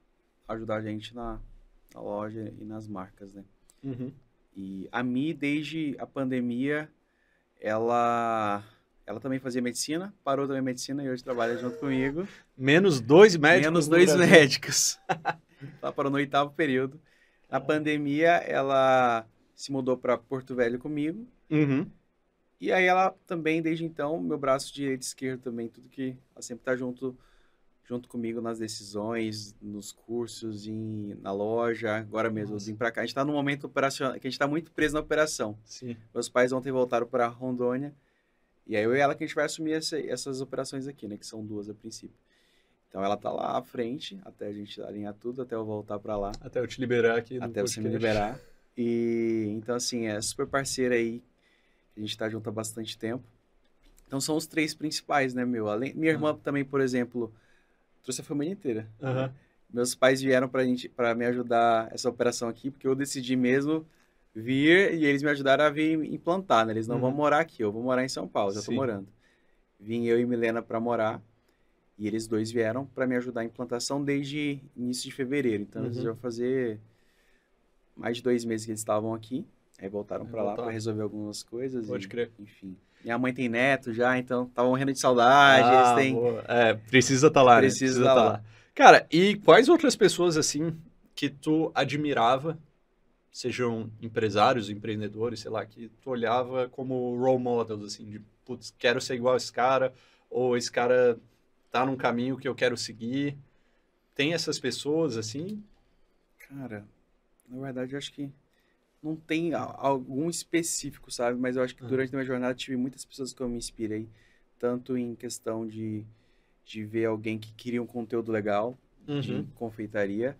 ajudar a gente na, na loja e nas marcas, né? Uhum. E a Mi, desde a pandemia, ela, ela também fazia medicina, parou também medicina e hoje trabalha junto comigo. Menos dois médicos. Menos no dois Brasil. médicos. ela parou no oitavo período. Na pandemia, ela se mudou para Porto Velho comigo. Uhum. E aí ela também, desde então, meu braço direito e esquerdo também, tudo que ela sempre tá junto junto comigo nas decisões, nos cursos, em, na loja, agora mesmo, Nossa. vim pra cá. A gente tá num momento operacional, que a gente tá muito preso na operação. Sim. Meus pais ontem voltaram para Rondônia. E aí eu e ela que a gente vai assumir essa- essas operações aqui, né? Que são duas a princípio. Então ela tá lá à frente, até a gente alinhar tudo, até eu voltar para lá, Até eu te liberar aqui. até você me liberar. E então, assim, é super parceira aí, a gente tá junto há bastante tempo. Então são os três principais, né, meu? Além, minha irmã também, por exemplo, trouxe a família inteira. Aham. Meus pais vieram pra, gente, pra me ajudar essa operação aqui, porque eu decidi mesmo vir e eles me ajudaram a vir implantar, né? Eles não Uhum. vão morar aqui, eu vou morar em São Paulo, já tô Sim. morando. Vim eu e Milena para morar e eles dois vieram para me ajudar a implantação desde início de fevereiro. Então eles Uhum. já vão fazer mais de dois meses que eles estavam aqui, aí voltaram para lá para resolver algumas coisas. Pode e, crer. Enfim. Minha mãe tem neto já, então estavam morrendo de saudade, Ah, eles têm... É, precisa estar lá, né? Precisa tá lá. Cara, e quais outras pessoas, assim, que tu admirava, sejam empresários, empreendedores, sei lá, que tu olhava como role models, assim, de, putz, quero ser igual a esse cara, ou esse cara tá num caminho que eu quero seguir. Tem essas pessoas, assim? Cara, na verdade, eu acho que não tem algum específico, sabe? Mas eu acho que Ah. durante a minha jornada tive muitas pessoas que eu me inspirei, tanto em questão de, de ver alguém que queria um conteúdo legal, de Uhum. confeitaria,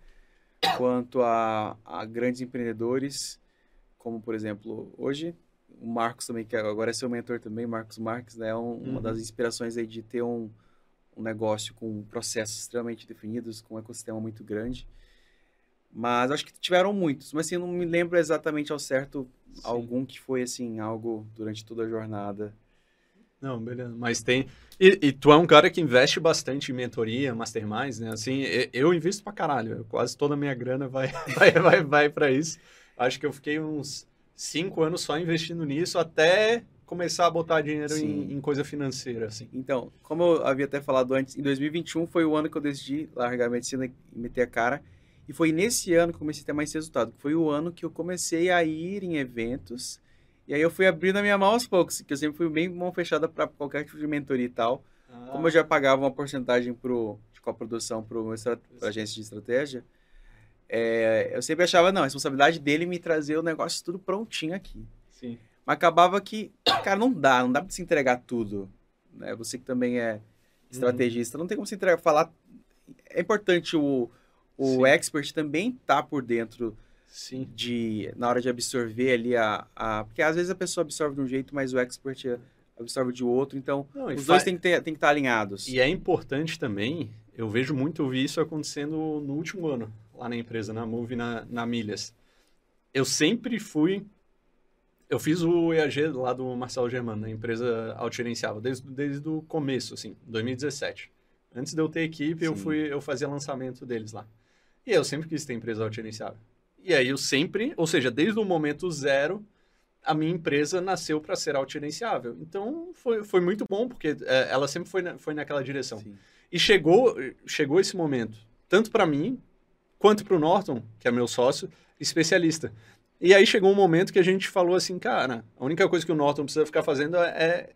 quanto a, a grandes empreendedores, como, por exemplo, hoje, o Marcos também, que agora é seu mentor também, Marcos Marques, né? é um- uma Uhum. das inspirações aí de ter um, um negócio com processos extremamente definidos, com um ecossistema muito grande. Mas acho que tiveram muitos, mas assim, não me lembro exatamente ao certo Sim. algum que foi assim, algo durante toda a jornada. Não, beleza. Mas tem. E, e tu é um cara que investe bastante em mentoria, masterminds, né? Assim, eu invisto pra caralho. Quase toda a minha grana vai, vai, vai, vai pra isso. Acho que eu fiquei uns cinco anos só investindo nisso até começar a botar dinheiro em, em coisa financeira, assim. Então, como eu havia até falado antes, em 2021 foi o ano que eu decidi largar a medicina e meter a cara. E foi nesse ano que eu comecei a ter mais resultado. Foi o ano que eu comecei a ir em eventos. E aí eu fui abrindo a minha mão aos poucos, que eu sempre fui bem mão fechada para qualquer tipo de mentoria e tal. Como eu já pagava uma porcentagem pro, de coprodução para a agência de estratégia, é, eu sempre achava, não, a responsabilidade dele é me trazer o negócio tudo prontinho aqui. Sim. Mas acabava que, cara, não dá, não dá pra se entregar tudo. Né? Você que também é estrategista, não tem como se entregar, falar. É importante o, o Sim. expert também estar por dentro Sim. de, na hora de absorver ali a, a. Porque às vezes a pessoa absorve de um jeito, mas o expert absorve de outro, então Não, os fa- dois têm que, ter, têm que estar alinhados. E é importante também, eu vejo muito eu vi isso acontecendo no último ano, lá na empresa, na Move, na, na Milhas. Eu sempre fui. Eu fiz o EAG lá do Marcelo Germano, na empresa autogerenciável, desde, desde o começo, assim, 2017. Antes de eu ter equipe, eu Sim. fui eu fazia lançamento deles lá. E eu sempre quis ter empresa autogerenciável. E aí eu sempre, ou seja, desde o momento zero, a minha empresa nasceu para ser autogerenciável. Então foi, foi muito bom, porque é, ela sempre foi, na- foi naquela direção. Sim. E chegou, chegou esse momento, tanto para mim, quanto para o Norton, que é meu sócio, especialista. E aí chegou um momento que a gente falou assim, cara, a única coisa que o Norton precisa ficar fazendo é.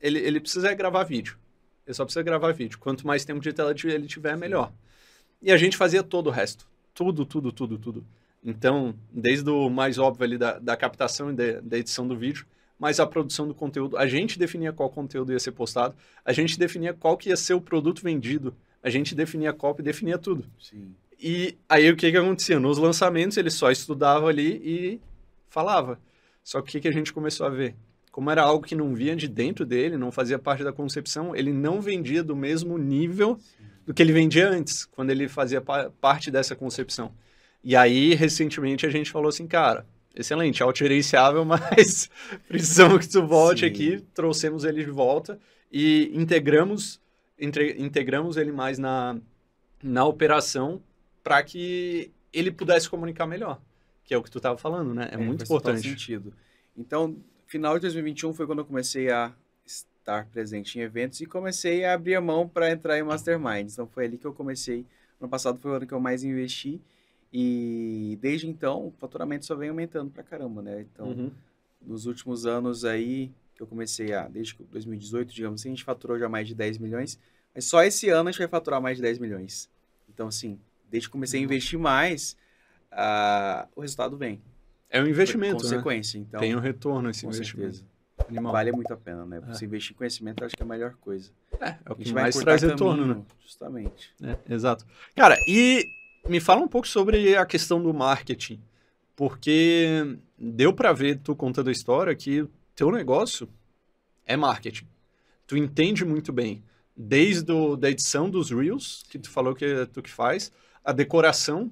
Ele, ele precisa é gravar vídeo. Ele só precisa gravar vídeo. Quanto mais tempo de tela ele tiver, melhor. E a gente fazia todo o resto. Tudo, tudo, tudo, tudo. Então, desde o mais óbvio ali da, da captação e da, da edição do vídeo, mas a produção do conteúdo. A gente definia qual conteúdo ia ser postado, a gente definia qual que ia ser o produto vendido, a gente definia a cópia, definia tudo. Sim. E aí o que que acontecia? Nos lançamentos ele só estudava ali e falava. Só que o que, que a gente começou a ver? Como era algo que não vinha de dentro dele, não fazia parte da concepção, ele não vendia do mesmo nível do que ele vendia antes, quando ele fazia pa- parte dessa concepção. E aí, recentemente, a gente falou assim, cara, excelente, autogerenciável, mas precisamos que tu volte Sim. aqui, trouxemos ele de volta e integramos, entre- integramos ele mais na, na operação para que ele pudesse comunicar melhor, que é o que tu estava falando, né? É, muito faz total importante. sentido. Então, final de 2021 foi quando eu comecei a estar presente em eventos e comecei a abrir a mão para entrar em masterminds. Então, foi ali que eu comecei. Ano passado foi o ano que eu mais investi e desde então o faturamento só vem aumentando pra caramba, né? Então, Uhum. nos últimos anos aí que eu comecei a, desde 2018, digamos assim, a gente faturou já mais de 10 milhões, mas só esse ano a gente vai faturar mais de 10 milhões. Então, assim, desde que comecei a investir mais, ah, o resultado vem. É um investimento, né? Consequência, então, Tem um retorno esse com investimento. certeza. Animal. Vale muito a pena, né? É. Você investir em conhecimento, eu acho que é a melhor coisa. É, é o A que mais traz retorno, né? caminho, Justamente. É, exato. Cara, e me fala um pouco sobre a questão do marketing, porque deu pra ver tu contando a história que teu negócio é marketing. Tu entende muito bem, desde o, da edição dos reels, que tu falou que é tu que faz, a decoração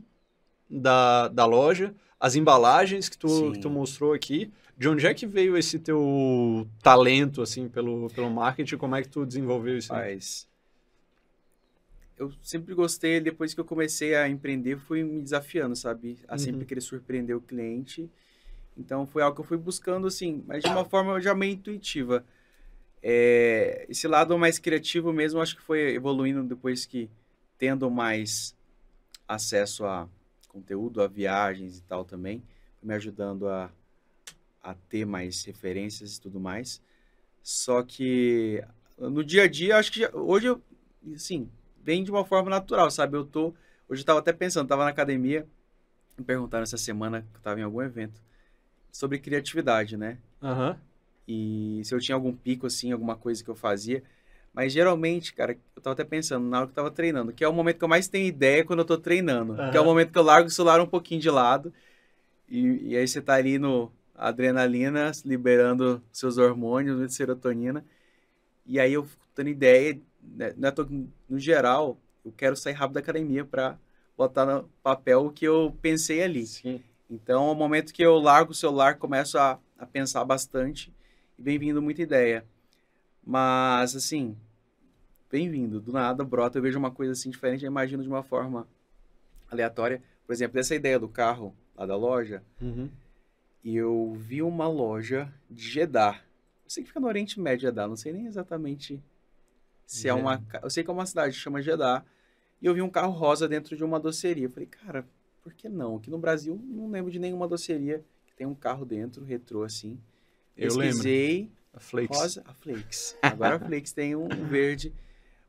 da, da loja, as embalagens que tu, que tu mostrou aqui. De onde é que veio esse teu talento, assim, pelo, pelo marketing? Como é que tu desenvolveu isso? Mas eu sempre gostei, depois que eu comecei a empreender, fui me desafiando, sabe? A Uhum. sempre querer surpreender o cliente. Então foi algo que eu fui buscando, assim, mas de uma forma já meio intuitiva. É, esse lado mais criativo mesmo, acho que foi evoluindo depois que tendo mais acesso a conteúdo, a viagens e tal também, me ajudando a, a ter mais referências e tudo mais. Só que no dia a dia, acho que já- hoje eu, assim, vem de uma forma natural, sabe? Eu tô, hoje eu tava até pensando, tava na academia, me perguntaram essa semana que eu tava em algum evento sobre criatividade, né? Aham. E se eu tinha algum pico, assim, alguma coisa que eu fazia. Mas geralmente, cara, eu tava até pensando na hora que eu tava treinando, que é o momento que eu mais tenho ideia quando eu tô treinando. Que é o momento que eu largo o celular um pouquinho de lado. E, e aí você tá ali no adrenalina, liberando seus hormônios de serotonina. E aí eu fico tendo ideia, né, não é no geral, eu quero sair rápido da academia pra botar no papel o que eu pensei ali. Sim. Então, é o momento que eu largo o celular, começo a, a pensar bastante e vem vindo muita ideia. Mas, assim, vem vindo. Do nada brota, eu vejo uma coisa assim diferente, eu imagino de uma forma aleatória. Por exemplo, essa ideia do carro lá da loja, Uhum. eu vi uma loja de Jeddah. Eu sei que fica no Oriente Médio, Jeddah, não sei nem exatamente se é uma... ca- Eu sei que é uma cidade que chama Jeddah, e eu vi um carro rosa dentro de uma doceria. Eu falei, cara, por que não? Aqui no Brasil, não lembro de nenhuma doceria que tem um carro dentro, retrô assim. Eu lembro. A Flakes. rosa, a Flakes. Agora a Flakes tem um verde.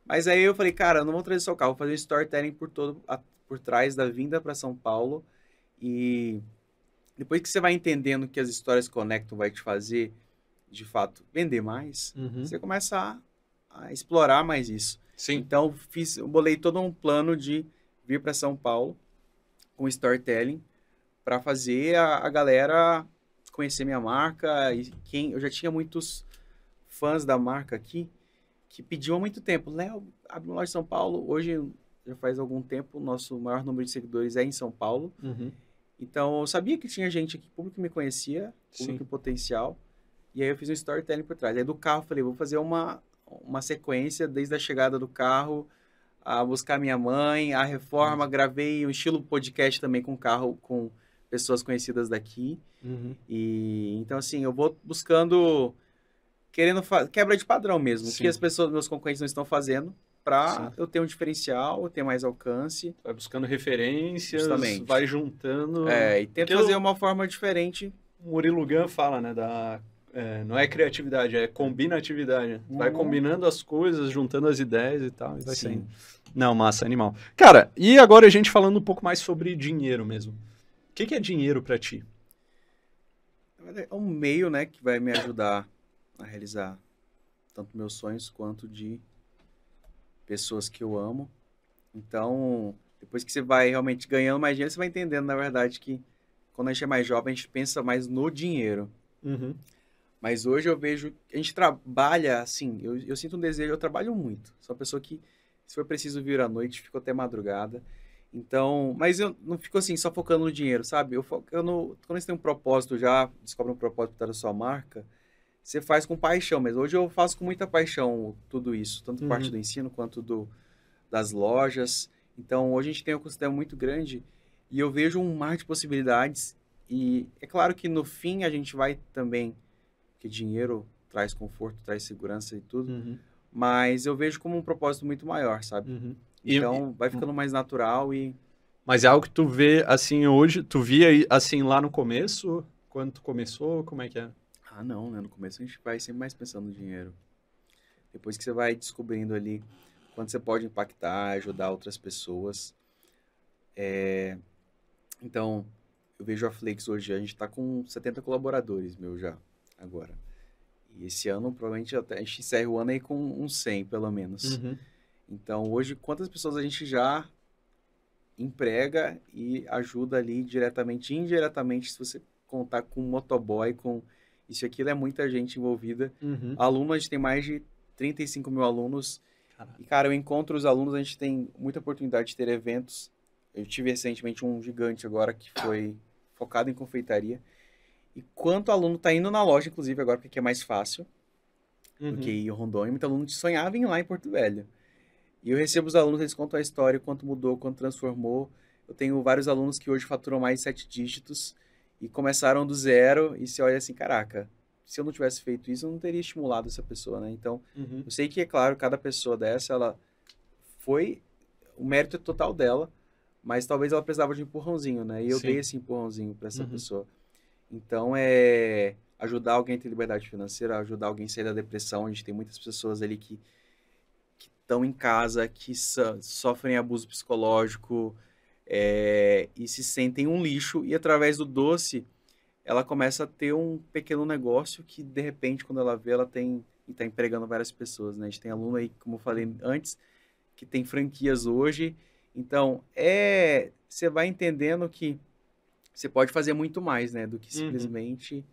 Mas aí eu falei, cara, eu não vou trazer só o carro, vou fazer um storytelling por todo, a- por trás da vinda para São Paulo. E depois que você vai entendendo que as histórias conectam, vai te fazer, de fato, vender mais, Uhum. você começa a, a explorar mais isso. Sim. Então, fiz, eu bolei todo um plano de vir para São Paulo com storytelling para fazer a, a galera conhecer minha marca e quem eu já tinha muitos fãs da marca aqui que pediam há muito tempo, Léo, abre uma loja em São Paulo. Hoje já faz algum tempo, o nosso maior número de seguidores é em São Paulo. Uhum. Então, eu sabia que tinha gente aqui, público que me conhecia, Sim. público em potencial. E aí eu fiz um storytelling por trás. Aí do carro, falei, vou fazer uma, uma sequência desde a chegada do carro a buscar minha mãe, a reforma, gravei um estilo podcast também com carro, com pessoas conhecidas daqui. Uhum. E então, assim, eu vou buscando, querendo quebra de padrão mesmo, o Sim. que as pessoas, meus concorrentes não estão fazendo, para eu ter um diferencial, eu ter mais alcance. Vai buscando referências, Justamente. vai juntando. É, e tento Porque eu- fazer uma forma diferente. O Murilo Gun fala, né? Da, é, não é criatividade, é combinatividade. Vai Uhum. combinando as coisas, juntando as ideias e tal, e vai Sim. saindo. Não, massa, animal. Cara, e agora a gente falando um pouco mais sobre dinheiro mesmo. O que, que é dinheiro pra ti? É um meio, né, que vai me ajudar a realizar tanto meus sonhos quanto de pessoas que eu amo. Então, depois que você vai realmente ganhando mais dinheiro, você vai entendendo, na verdade, que quando a gente é mais jovem, a gente pensa mais no dinheiro. Uhum. Mas hoje eu vejo, a gente trabalha assim, eu, eu sinto um desejo, eu trabalho muito. Sou uma pessoa que, se for preciso vir à noite, fico até madrugada. Então, mas eu não fico assim, só focando no dinheiro, sabe? Eu focando, quando você tem um propósito já, descobre um propósito da sua marca, você faz com paixão mesmo. Hoje eu faço com muita paixão tudo isso, tanto Uhum. parte do ensino quanto do, das lojas. Então, hoje a gente tem um ecossistema muito grande e eu vejo um mar de possibilidades. E é claro que no fim a gente vai também, que dinheiro traz conforto, traz segurança e tudo, Uhum. mas eu vejo como um propósito muito maior, sabe? Uhum. E- Então vai ficando mais natural e Mas é algo que tu vê assim hoje, tu via assim lá no começo, quando tu começou, como é que é? Ah, não, né? No começo a gente vai sempre mais pensando no dinheiro. Depois que você vai descobrindo ali quanto você pode impactar, ajudar outras pessoas. É, Então, eu vejo a Flex hoje, a gente tá com 70 colaboradores, meu, já, agora. E esse ano, provavelmente, a gente encerra o ano aí com uns 100, pelo menos. Uhum. Então, hoje, quantas pessoas a gente já emprega e ajuda ali diretamente, indiretamente, se você contar com motoboy, com isso e aquilo, é muita gente envolvida. Uhum. Aluno, a gente tem mais de 35 mil alunos. Caralho. E, cara, eu encontro os alunos, a gente tem muita oportunidade de ter eventos. Eu tive recentemente um gigante agora que foi focado em confeitaria. E quanto aluno está indo na loja, inclusive, agora, porque é mais fácil Uhum. do que ir em Rondônia. Muito aluno sonhava em ir lá em Porto Velho. E eu recebo os alunos, eles contam a história, quanto mudou, quanto transformou. Eu tenho vários alunos que hoje faturam mais de sete dígitos e começaram do zero e você olha assim, caraca, se eu não tivesse feito isso, eu não teria estimulado essa pessoa, né? Então, Uhum. eu sei que, é claro, cada pessoa dessa, ela foi... O mérito é total dela, mas talvez ela precisava de um empurrãozinho, né? E eu Sim. dei esse empurrãozinho para essa Uhum. pessoa. Então, é ajudar alguém a ter liberdade financeira, ajudar alguém a sair da depressão. A gente tem muitas pessoas ali que estão em casa, que so- sofrem abuso psicológico é, e se sentem um lixo. E através do doce, ela começa a ter um pequeno negócio que, de repente, quando ela vê, ela tem e está empregando várias pessoas. Né? A gente tem aluno aí, como eu falei antes, que tem franquias hoje. Então, é você vai entendendo que você pode fazer muito mais, né, do que Uhum. simplesmente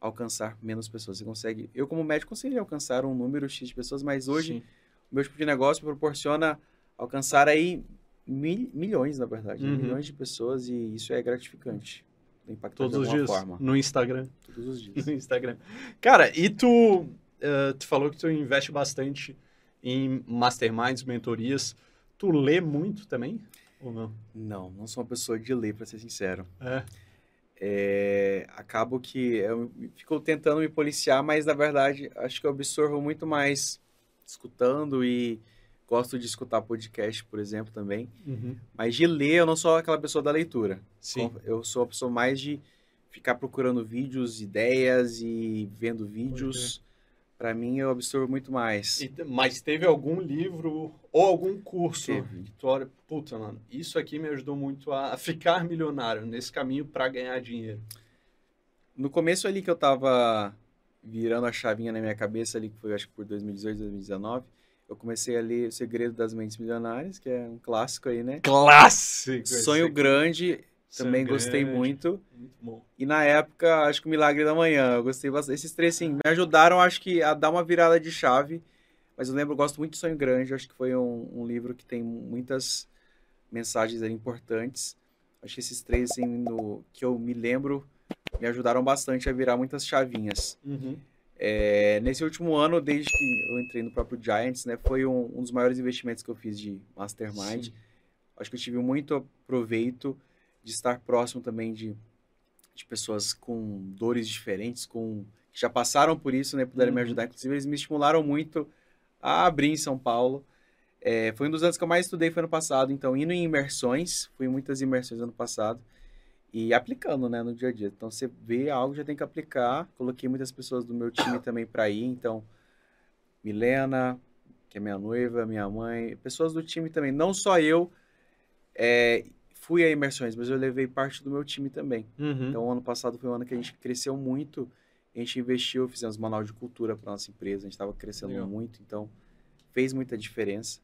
alcançar menos pessoas. Você consegue, eu como médico consegui alcançar um número X de pessoas, mas hoje Sim. Meu tipo de negócio proporciona alcançar aí mil- milhões, na verdade, né? Uhum. milhões de pessoas e isso é gratificante. Impacta Todos de os alguma dias forma. no Instagram. Todos os dias. No Instagram. Cara, e tu, eh, tu falou que tu investe bastante em masterminds, mentorias. Tu lê muito também? Ou não? Não, não sou uma pessoa de ler, para ser sincero. É. É, acabo que eu fico tentando me policiar, mas na verdade acho que eu absorvo muito mais escutando e gosto de escutar podcast, por exemplo, também. Uhum. Mas de ler, eu não sou aquela pessoa da leitura. Sim. Eu sou a pessoa mais de ficar procurando vídeos, ideias e vendo vídeos. Para mim, eu absorvo muito mais. E mas teve algum livro ou algum curso Teve. que tu olha, puta, mano, isso aqui me ajudou muito a ficar milionário nesse caminho para ganhar dinheiro. No começo ali que eu tava virando a chavinha na minha cabeça ali, que foi acho que por 2018, 2019, eu comecei a ler O Segredo das Mentes Milionárias, que é um clássico aí, né? Clássico! Sonho Grande, Sonho também gostei Grande. muito. Muito bom. E na época, acho que o Milagre da Manhã, eu gostei bastante. Esses três, sim, me ajudaram, acho que, a dar uma virada de chave. Mas eu lembro, eu gosto muito de Sonho Grande, acho que foi um, um livro que tem muitas mensagens ali importantes. Acho que esses três, assim, no, que eu me lembro, me ajudaram bastante a virar muitas chavinhas. Uhum. É, nesse último ano, desde que eu entrei no próprio Giants, né, foi um, um dos maiores investimentos que eu fiz de Mastermind. Sim. Acho que eu tive muito proveito de estar próximo também de, de pessoas com dores diferentes, com que já passaram por isso, né, puderam me Uhum. ajudar. Inclusive, eles me estimularam muito a abrir em São Paulo. É, foi um dos anos que eu mais estudei, foi ano passado. Então, indo em imersões, fui em muitas imersões ano passado e aplicando, né, no dia a dia. Então, você vê algo, já tem que aplicar. Coloquei muitas pessoas do meu time também para ir. Então, Milena, que é minha noiva, minha mãe, pessoas do time também. Não só eu é, fui a imersões, mas eu levei parte do meu time também. Uhum. Então, ano passado foi um ano que a gente cresceu muito. A gente investiu, fizemos manual de cultura para nossa empresa. A gente estava crescendo Legal. muito, então fez muita diferença.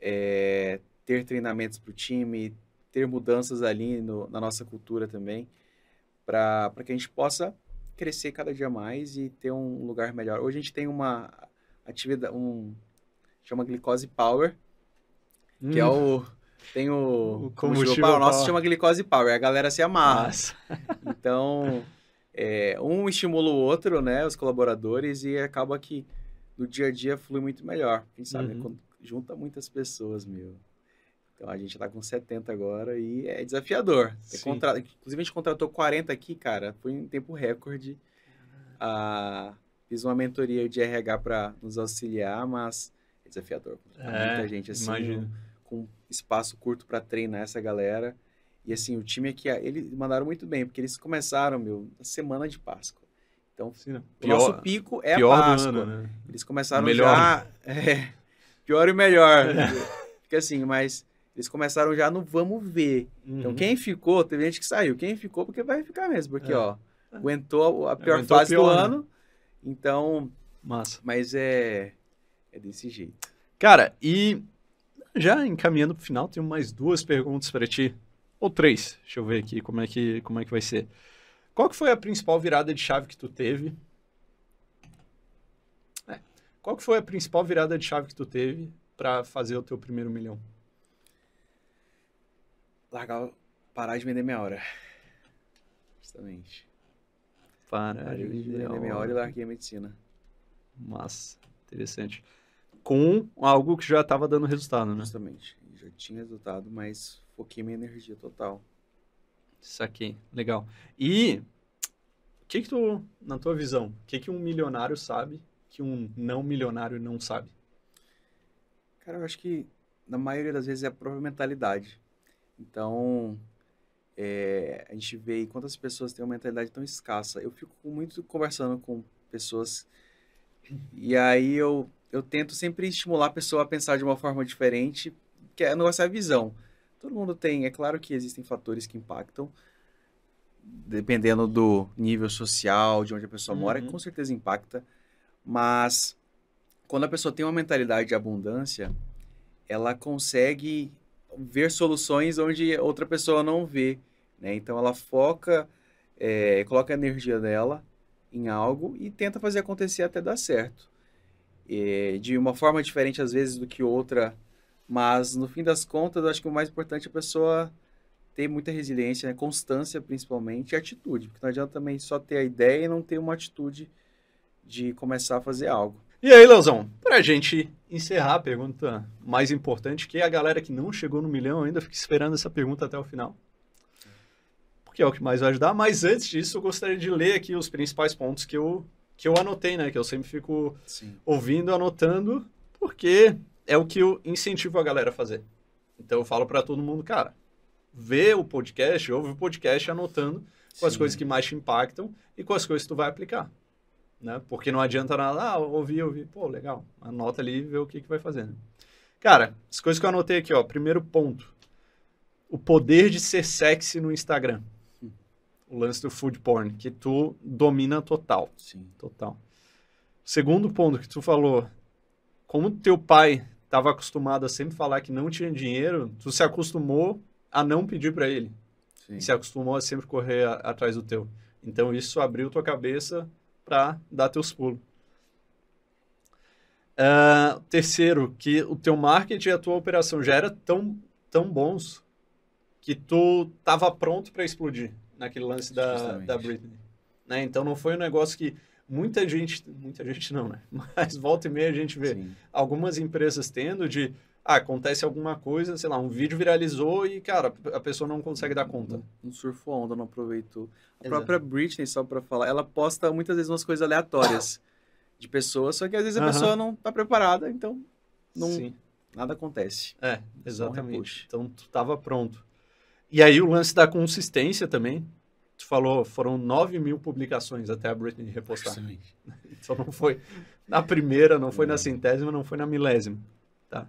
É, ter treinamentos para o time, ter mudanças ali no- na nossa cultura também, para que a gente possa crescer cada dia mais e ter um lugar melhor. Hoje a gente tem uma atividade, um chama Glicose Power, que é Hum. o tem o, O combustível power. O nosso chama Glicose Power. A galera se amarra. Massa. Então, é, um estimula o outro, né? Os colaboradores, e acaba que no dia a dia flui muito melhor. Quem sabe, né, Uhum. quando junta muitas pessoas, meu. Então a gente tá com 70 agora e é desafiador. Sim. contra- Inclusive, a gente contratou 40 aqui, cara. Foi em tempo recorde. Ah, fiz uma mentoria de RH para nos auxiliar, mas é desafiador. Tá É, muita gente assim imagino. com espaço curto para treinar essa galera. E assim, o time aqui, eles mandaram muito bem, porque eles começaram, meu, na semana de Páscoa. Então, Sim, né? o nosso pico é a pior do Páscoa. ano, né? Eles começaram Melhor. já. é, pior e melhor. Fica assim, mas eles começaram já no vamos ver. Então, Uhum. quem ficou, teve gente que saiu. Quem ficou, porque vai ficar mesmo. Porque, É. ó, aguentou a pior Aguentou fase pior, do né? ano. Então, Massa. mas é. É desse jeito. Cara, e já encaminhando pro final, tenho mais duas perguntas para ti. Ou três. Deixa eu ver aqui como é que, como é que vai ser. Qual que foi a principal virada de chave que tu teve? É. Qual que foi a principal virada de chave que tu teve para fazer o teu primeiro milhão? Largar, parar de vender minha hora. Justamente. Parei de de vender meia meia hora e larguei a medicina. Massa, interessante. Com algo que já estava dando resultado, né? Justamente. Já tinha resultado, mas foquei minha energia total. Isso aqui, legal. E o que que tu, na tua visão, o que que um milionário sabe que um não milionário não sabe? Cara, eu acho que na maioria das vezes é a própria mentalidade. Então, é, a gente vê quantas pessoas têm uma mentalidade tão escassa. Eu fico muito conversando com pessoas e aí eu, eu tento sempre estimular a pessoa a pensar de uma forma diferente, que é, o negócio é a visão. Todo mundo tem, é claro que existem fatores que impactam, dependendo do nível social, de onde a pessoa mora, Uhum. com certeza impacta, mas quando a pessoa tem uma mentalidade de abundância, ela consegue ver soluções onde outra pessoa não vê, né? Então ela foca, é, coloca a energia dela em algo e tenta fazer acontecer até dar certo. De uma forma diferente às vezes do que outra, mas no fim das contas, eu acho que o mais importante é a pessoa ter muita resiliência, né? constância principalmente, e atitude, porque não adianta também só ter a ideia e não ter uma atitude de começar a fazer algo. E aí, Leozão, pra gente encerrar a pergunta mais importante, que é a galera que não chegou no milhão ainda fica esperando essa pergunta até o final. Porque é o que mais vai ajudar. Mas antes disso, eu gostaria de ler aqui os principais pontos que eu, que eu anotei, né? Que eu sempre fico Sim. ouvindo, anotando, porque é o que eu incentivo a galera a fazer. Então eu falo pra todo mundo, cara, vê o podcast, ouve o podcast anotando com as Sim. coisas que mais te impactam e com as coisas que tu vai aplicar. Né? Porque não adianta nada, ah, ouvi, ouvi, pô, legal, anota ali e vê o que, que vai fazer. né? Cara, as coisas que eu anotei aqui, ó, primeiro ponto, o poder de ser sexy no Instagram. O lance do food porn, que tu domina total. Sim. Total. Segundo ponto que tu falou, como teu pai estava acostumado a sempre falar que não tinha dinheiro, tu se acostumou a não pedir para ele. Sim. E se acostumou a sempre correr a- atrás do teu. Então isso abriu tua cabeça para dar teus pulos. Ah, terceiro, que o teu marketing e a tua operação já era tão, tão bons que tu estava pronto para explodir naquele lance da, Justamente. da Britney. Né? Então não foi um negócio que muita gente, muita gente não, né? Mas volta e meia a gente vê Sim. algumas empresas tendo de ah, acontece alguma coisa, sei lá, um vídeo viralizou e, cara, a pessoa não consegue dar conta. Não, surfou a onda, não aproveitou. A Exato. própria Britney, só pra falar, ela posta muitas vezes umas coisas aleatórias de pessoas, só que às vezes a Aham. pessoa não tá preparada, então não, Sim. nada acontece. É, Só um exatamente. Então tu tava pronto. E aí o lance da consistência também. Tu falou, foram 9 mil publicações até a Britney repostar. Justamente. Então não foi na primeira, não foi na centésima, não foi na milésima. Tá?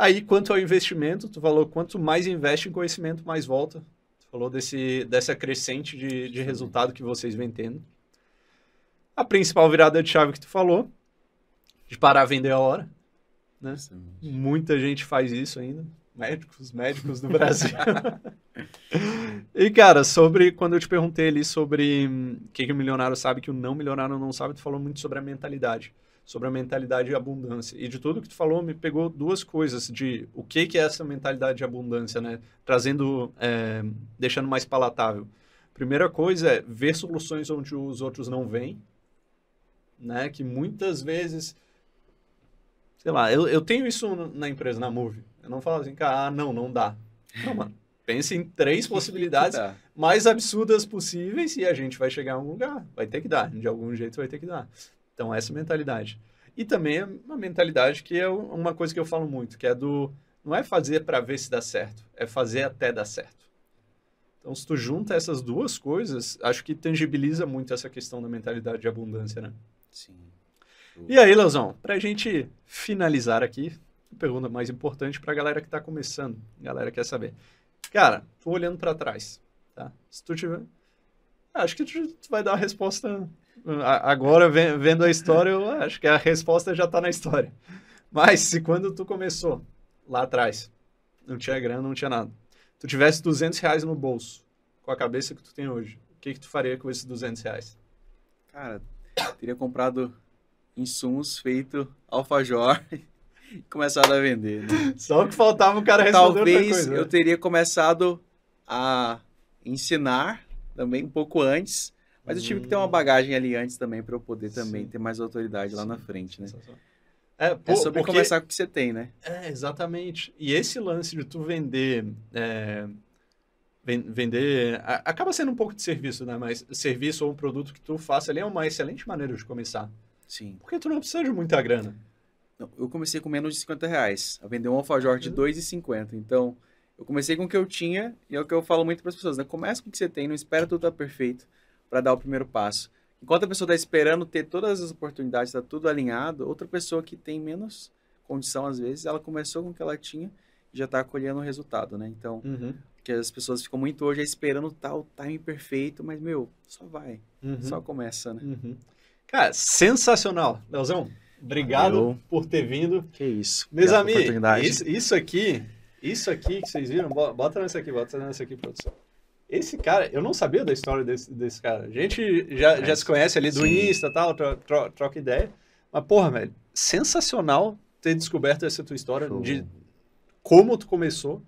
Aí, quanto ao investimento, tu falou quanto mais investe em conhecimento, mais volta. Tu falou desse, dessa crescente de, de resultado que vocês vêm tendo. A principal virada de chave que tu falou, de parar a vender a hora. Né? Muita gente faz isso ainda. Médicos, médicos do Brasil. e, cara, sobre quando eu te perguntei ali sobre hum, o que, que o milionário sabe que o não milionário não sabe, tu falou muito sobre a mentalidade. Sobre a mentalidade de abundância. E de tudo que tu falou, me pegou duas coisas de o que, que é essa mentalidade de abundância, né? Trazendo, é, deixando mais palatável. Primeira coisa é ver soluções onde os outros não veem, né? Que muitas vezes sei lá, eu, eu tenho isso na empresa, na Move. Eu não falo assim, cara, ah, não, não dá. Não, mano. Pense em três possibilidades Tá. mais absurdas possíveis e a gente vai chegar a algum lugar. Vai ter que dar. De algum jeito vai ter que dar. Então, essa mentalidade. E também é uma mentalidade que é uma coisa que eu falo muito, que é do. Não é fazer para ver se dá certo, é fazer até dar certo. Então, se tu junta essas duas coisas, acho que tangibiliza muito essa questão da mentalidade de abundância, né? Sim. E aí, Leozão, pra gente finalizar aqui, a pergunta mais importante pra galera que tá começando, galera que quer saber. Cara, tô olhando pra trás, tá? Se tu tiver... Acho que tu vai dar a resposta... Agora, ve- vendo a história, eu acho que a resposta já tá na história. Mas se quando tu começou, lá atrás, não tinha grana, não tinha nada, tu tivesse 200 reais no bolso, com a cabeça que tu tem hoje, o que que tu faria com esses 200 reais? Cara, teria comprado insumos feito alfajor e começado a vender. né? Só o que faltava o cara responder Talvez coisa. né? eu teria começado a ensinar também, um pouco antes. Mas eu tive que ter uma Hum. bagagem ali antes também para eu poder também Sim. ter mais autoridade lá Sim. na frente, né? É, É pô, sobre porque- começar com o que você tem, né? É, exatamente. E esse lance de tu vender. é, ven- vender. a- acaba sendo um pouco de serviço, né? Mas serviço ou um produto que tu faça ali é uma excelente maneira de começar. Sim. Porque tu não precisa de muita grana. Não, Eu comecei com menos de 50 reais. A vender um alfajor de Uhum. 2,50. Então, eu comecei com o que eu tinha e é o que eu falo muito para as pessoas, né? Começa com o que você tem, não espera tudo estar perfeito para dar o primeiro passo. Enquanto a pessoa está esperando ter todas as oportunidades, está tudo alinhado, outra pessoa que tem menos condição, às vezes, ela começou com o que ela tinha e já está colhendo o resultado, né? Então, Uhum. que as pessoas ficam muito hoje esperando tal time perfeito, mas, meu, só vai. Uhum. Só começa, né? Uhum. Cara, sensacional. Leozão, obrigado Valeu. por ter vindo. Que isso. Meus amigos, oportunidade. isso, isso aqui, isso aqui que vocês viram, bo- bota nessa aqui, bota nessa aqui, produção. Esse cara, eu não sabia da história desse, desse cara. A gente já, já se conhece ali do Sim. Insta e tal, tro- tro- troca ideia. Mas, porra, velho, sensacional ter descoberto essa tua história Show. de como tu começou,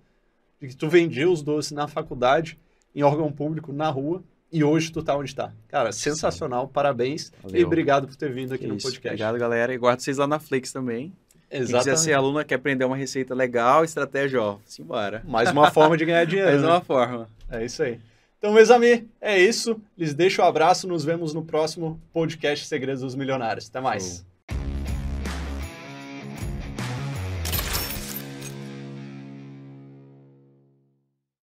de que tu vendia os doces na faculdade, em órgão público, na rua, e hoje tu tá onde tá. Cara, sensacional, parabéns. E Valeu. obrigado por ter vindo aqui Que no isso. podcast. Obrigado, galera. E guardo vocês lá na Flix também. Quem quiser Exatamente. ser aluno, quer aprender uma receita legal, estratégia, ó, simbora. Mais uma forma de ganhar dinheiro. Mais né? uma forma. É isso aí. Então, meus amigos, é isso. Lhes deixo um abraço. Nos vemos no próximo podcast Segredos dos Milionários. Até mais. Show.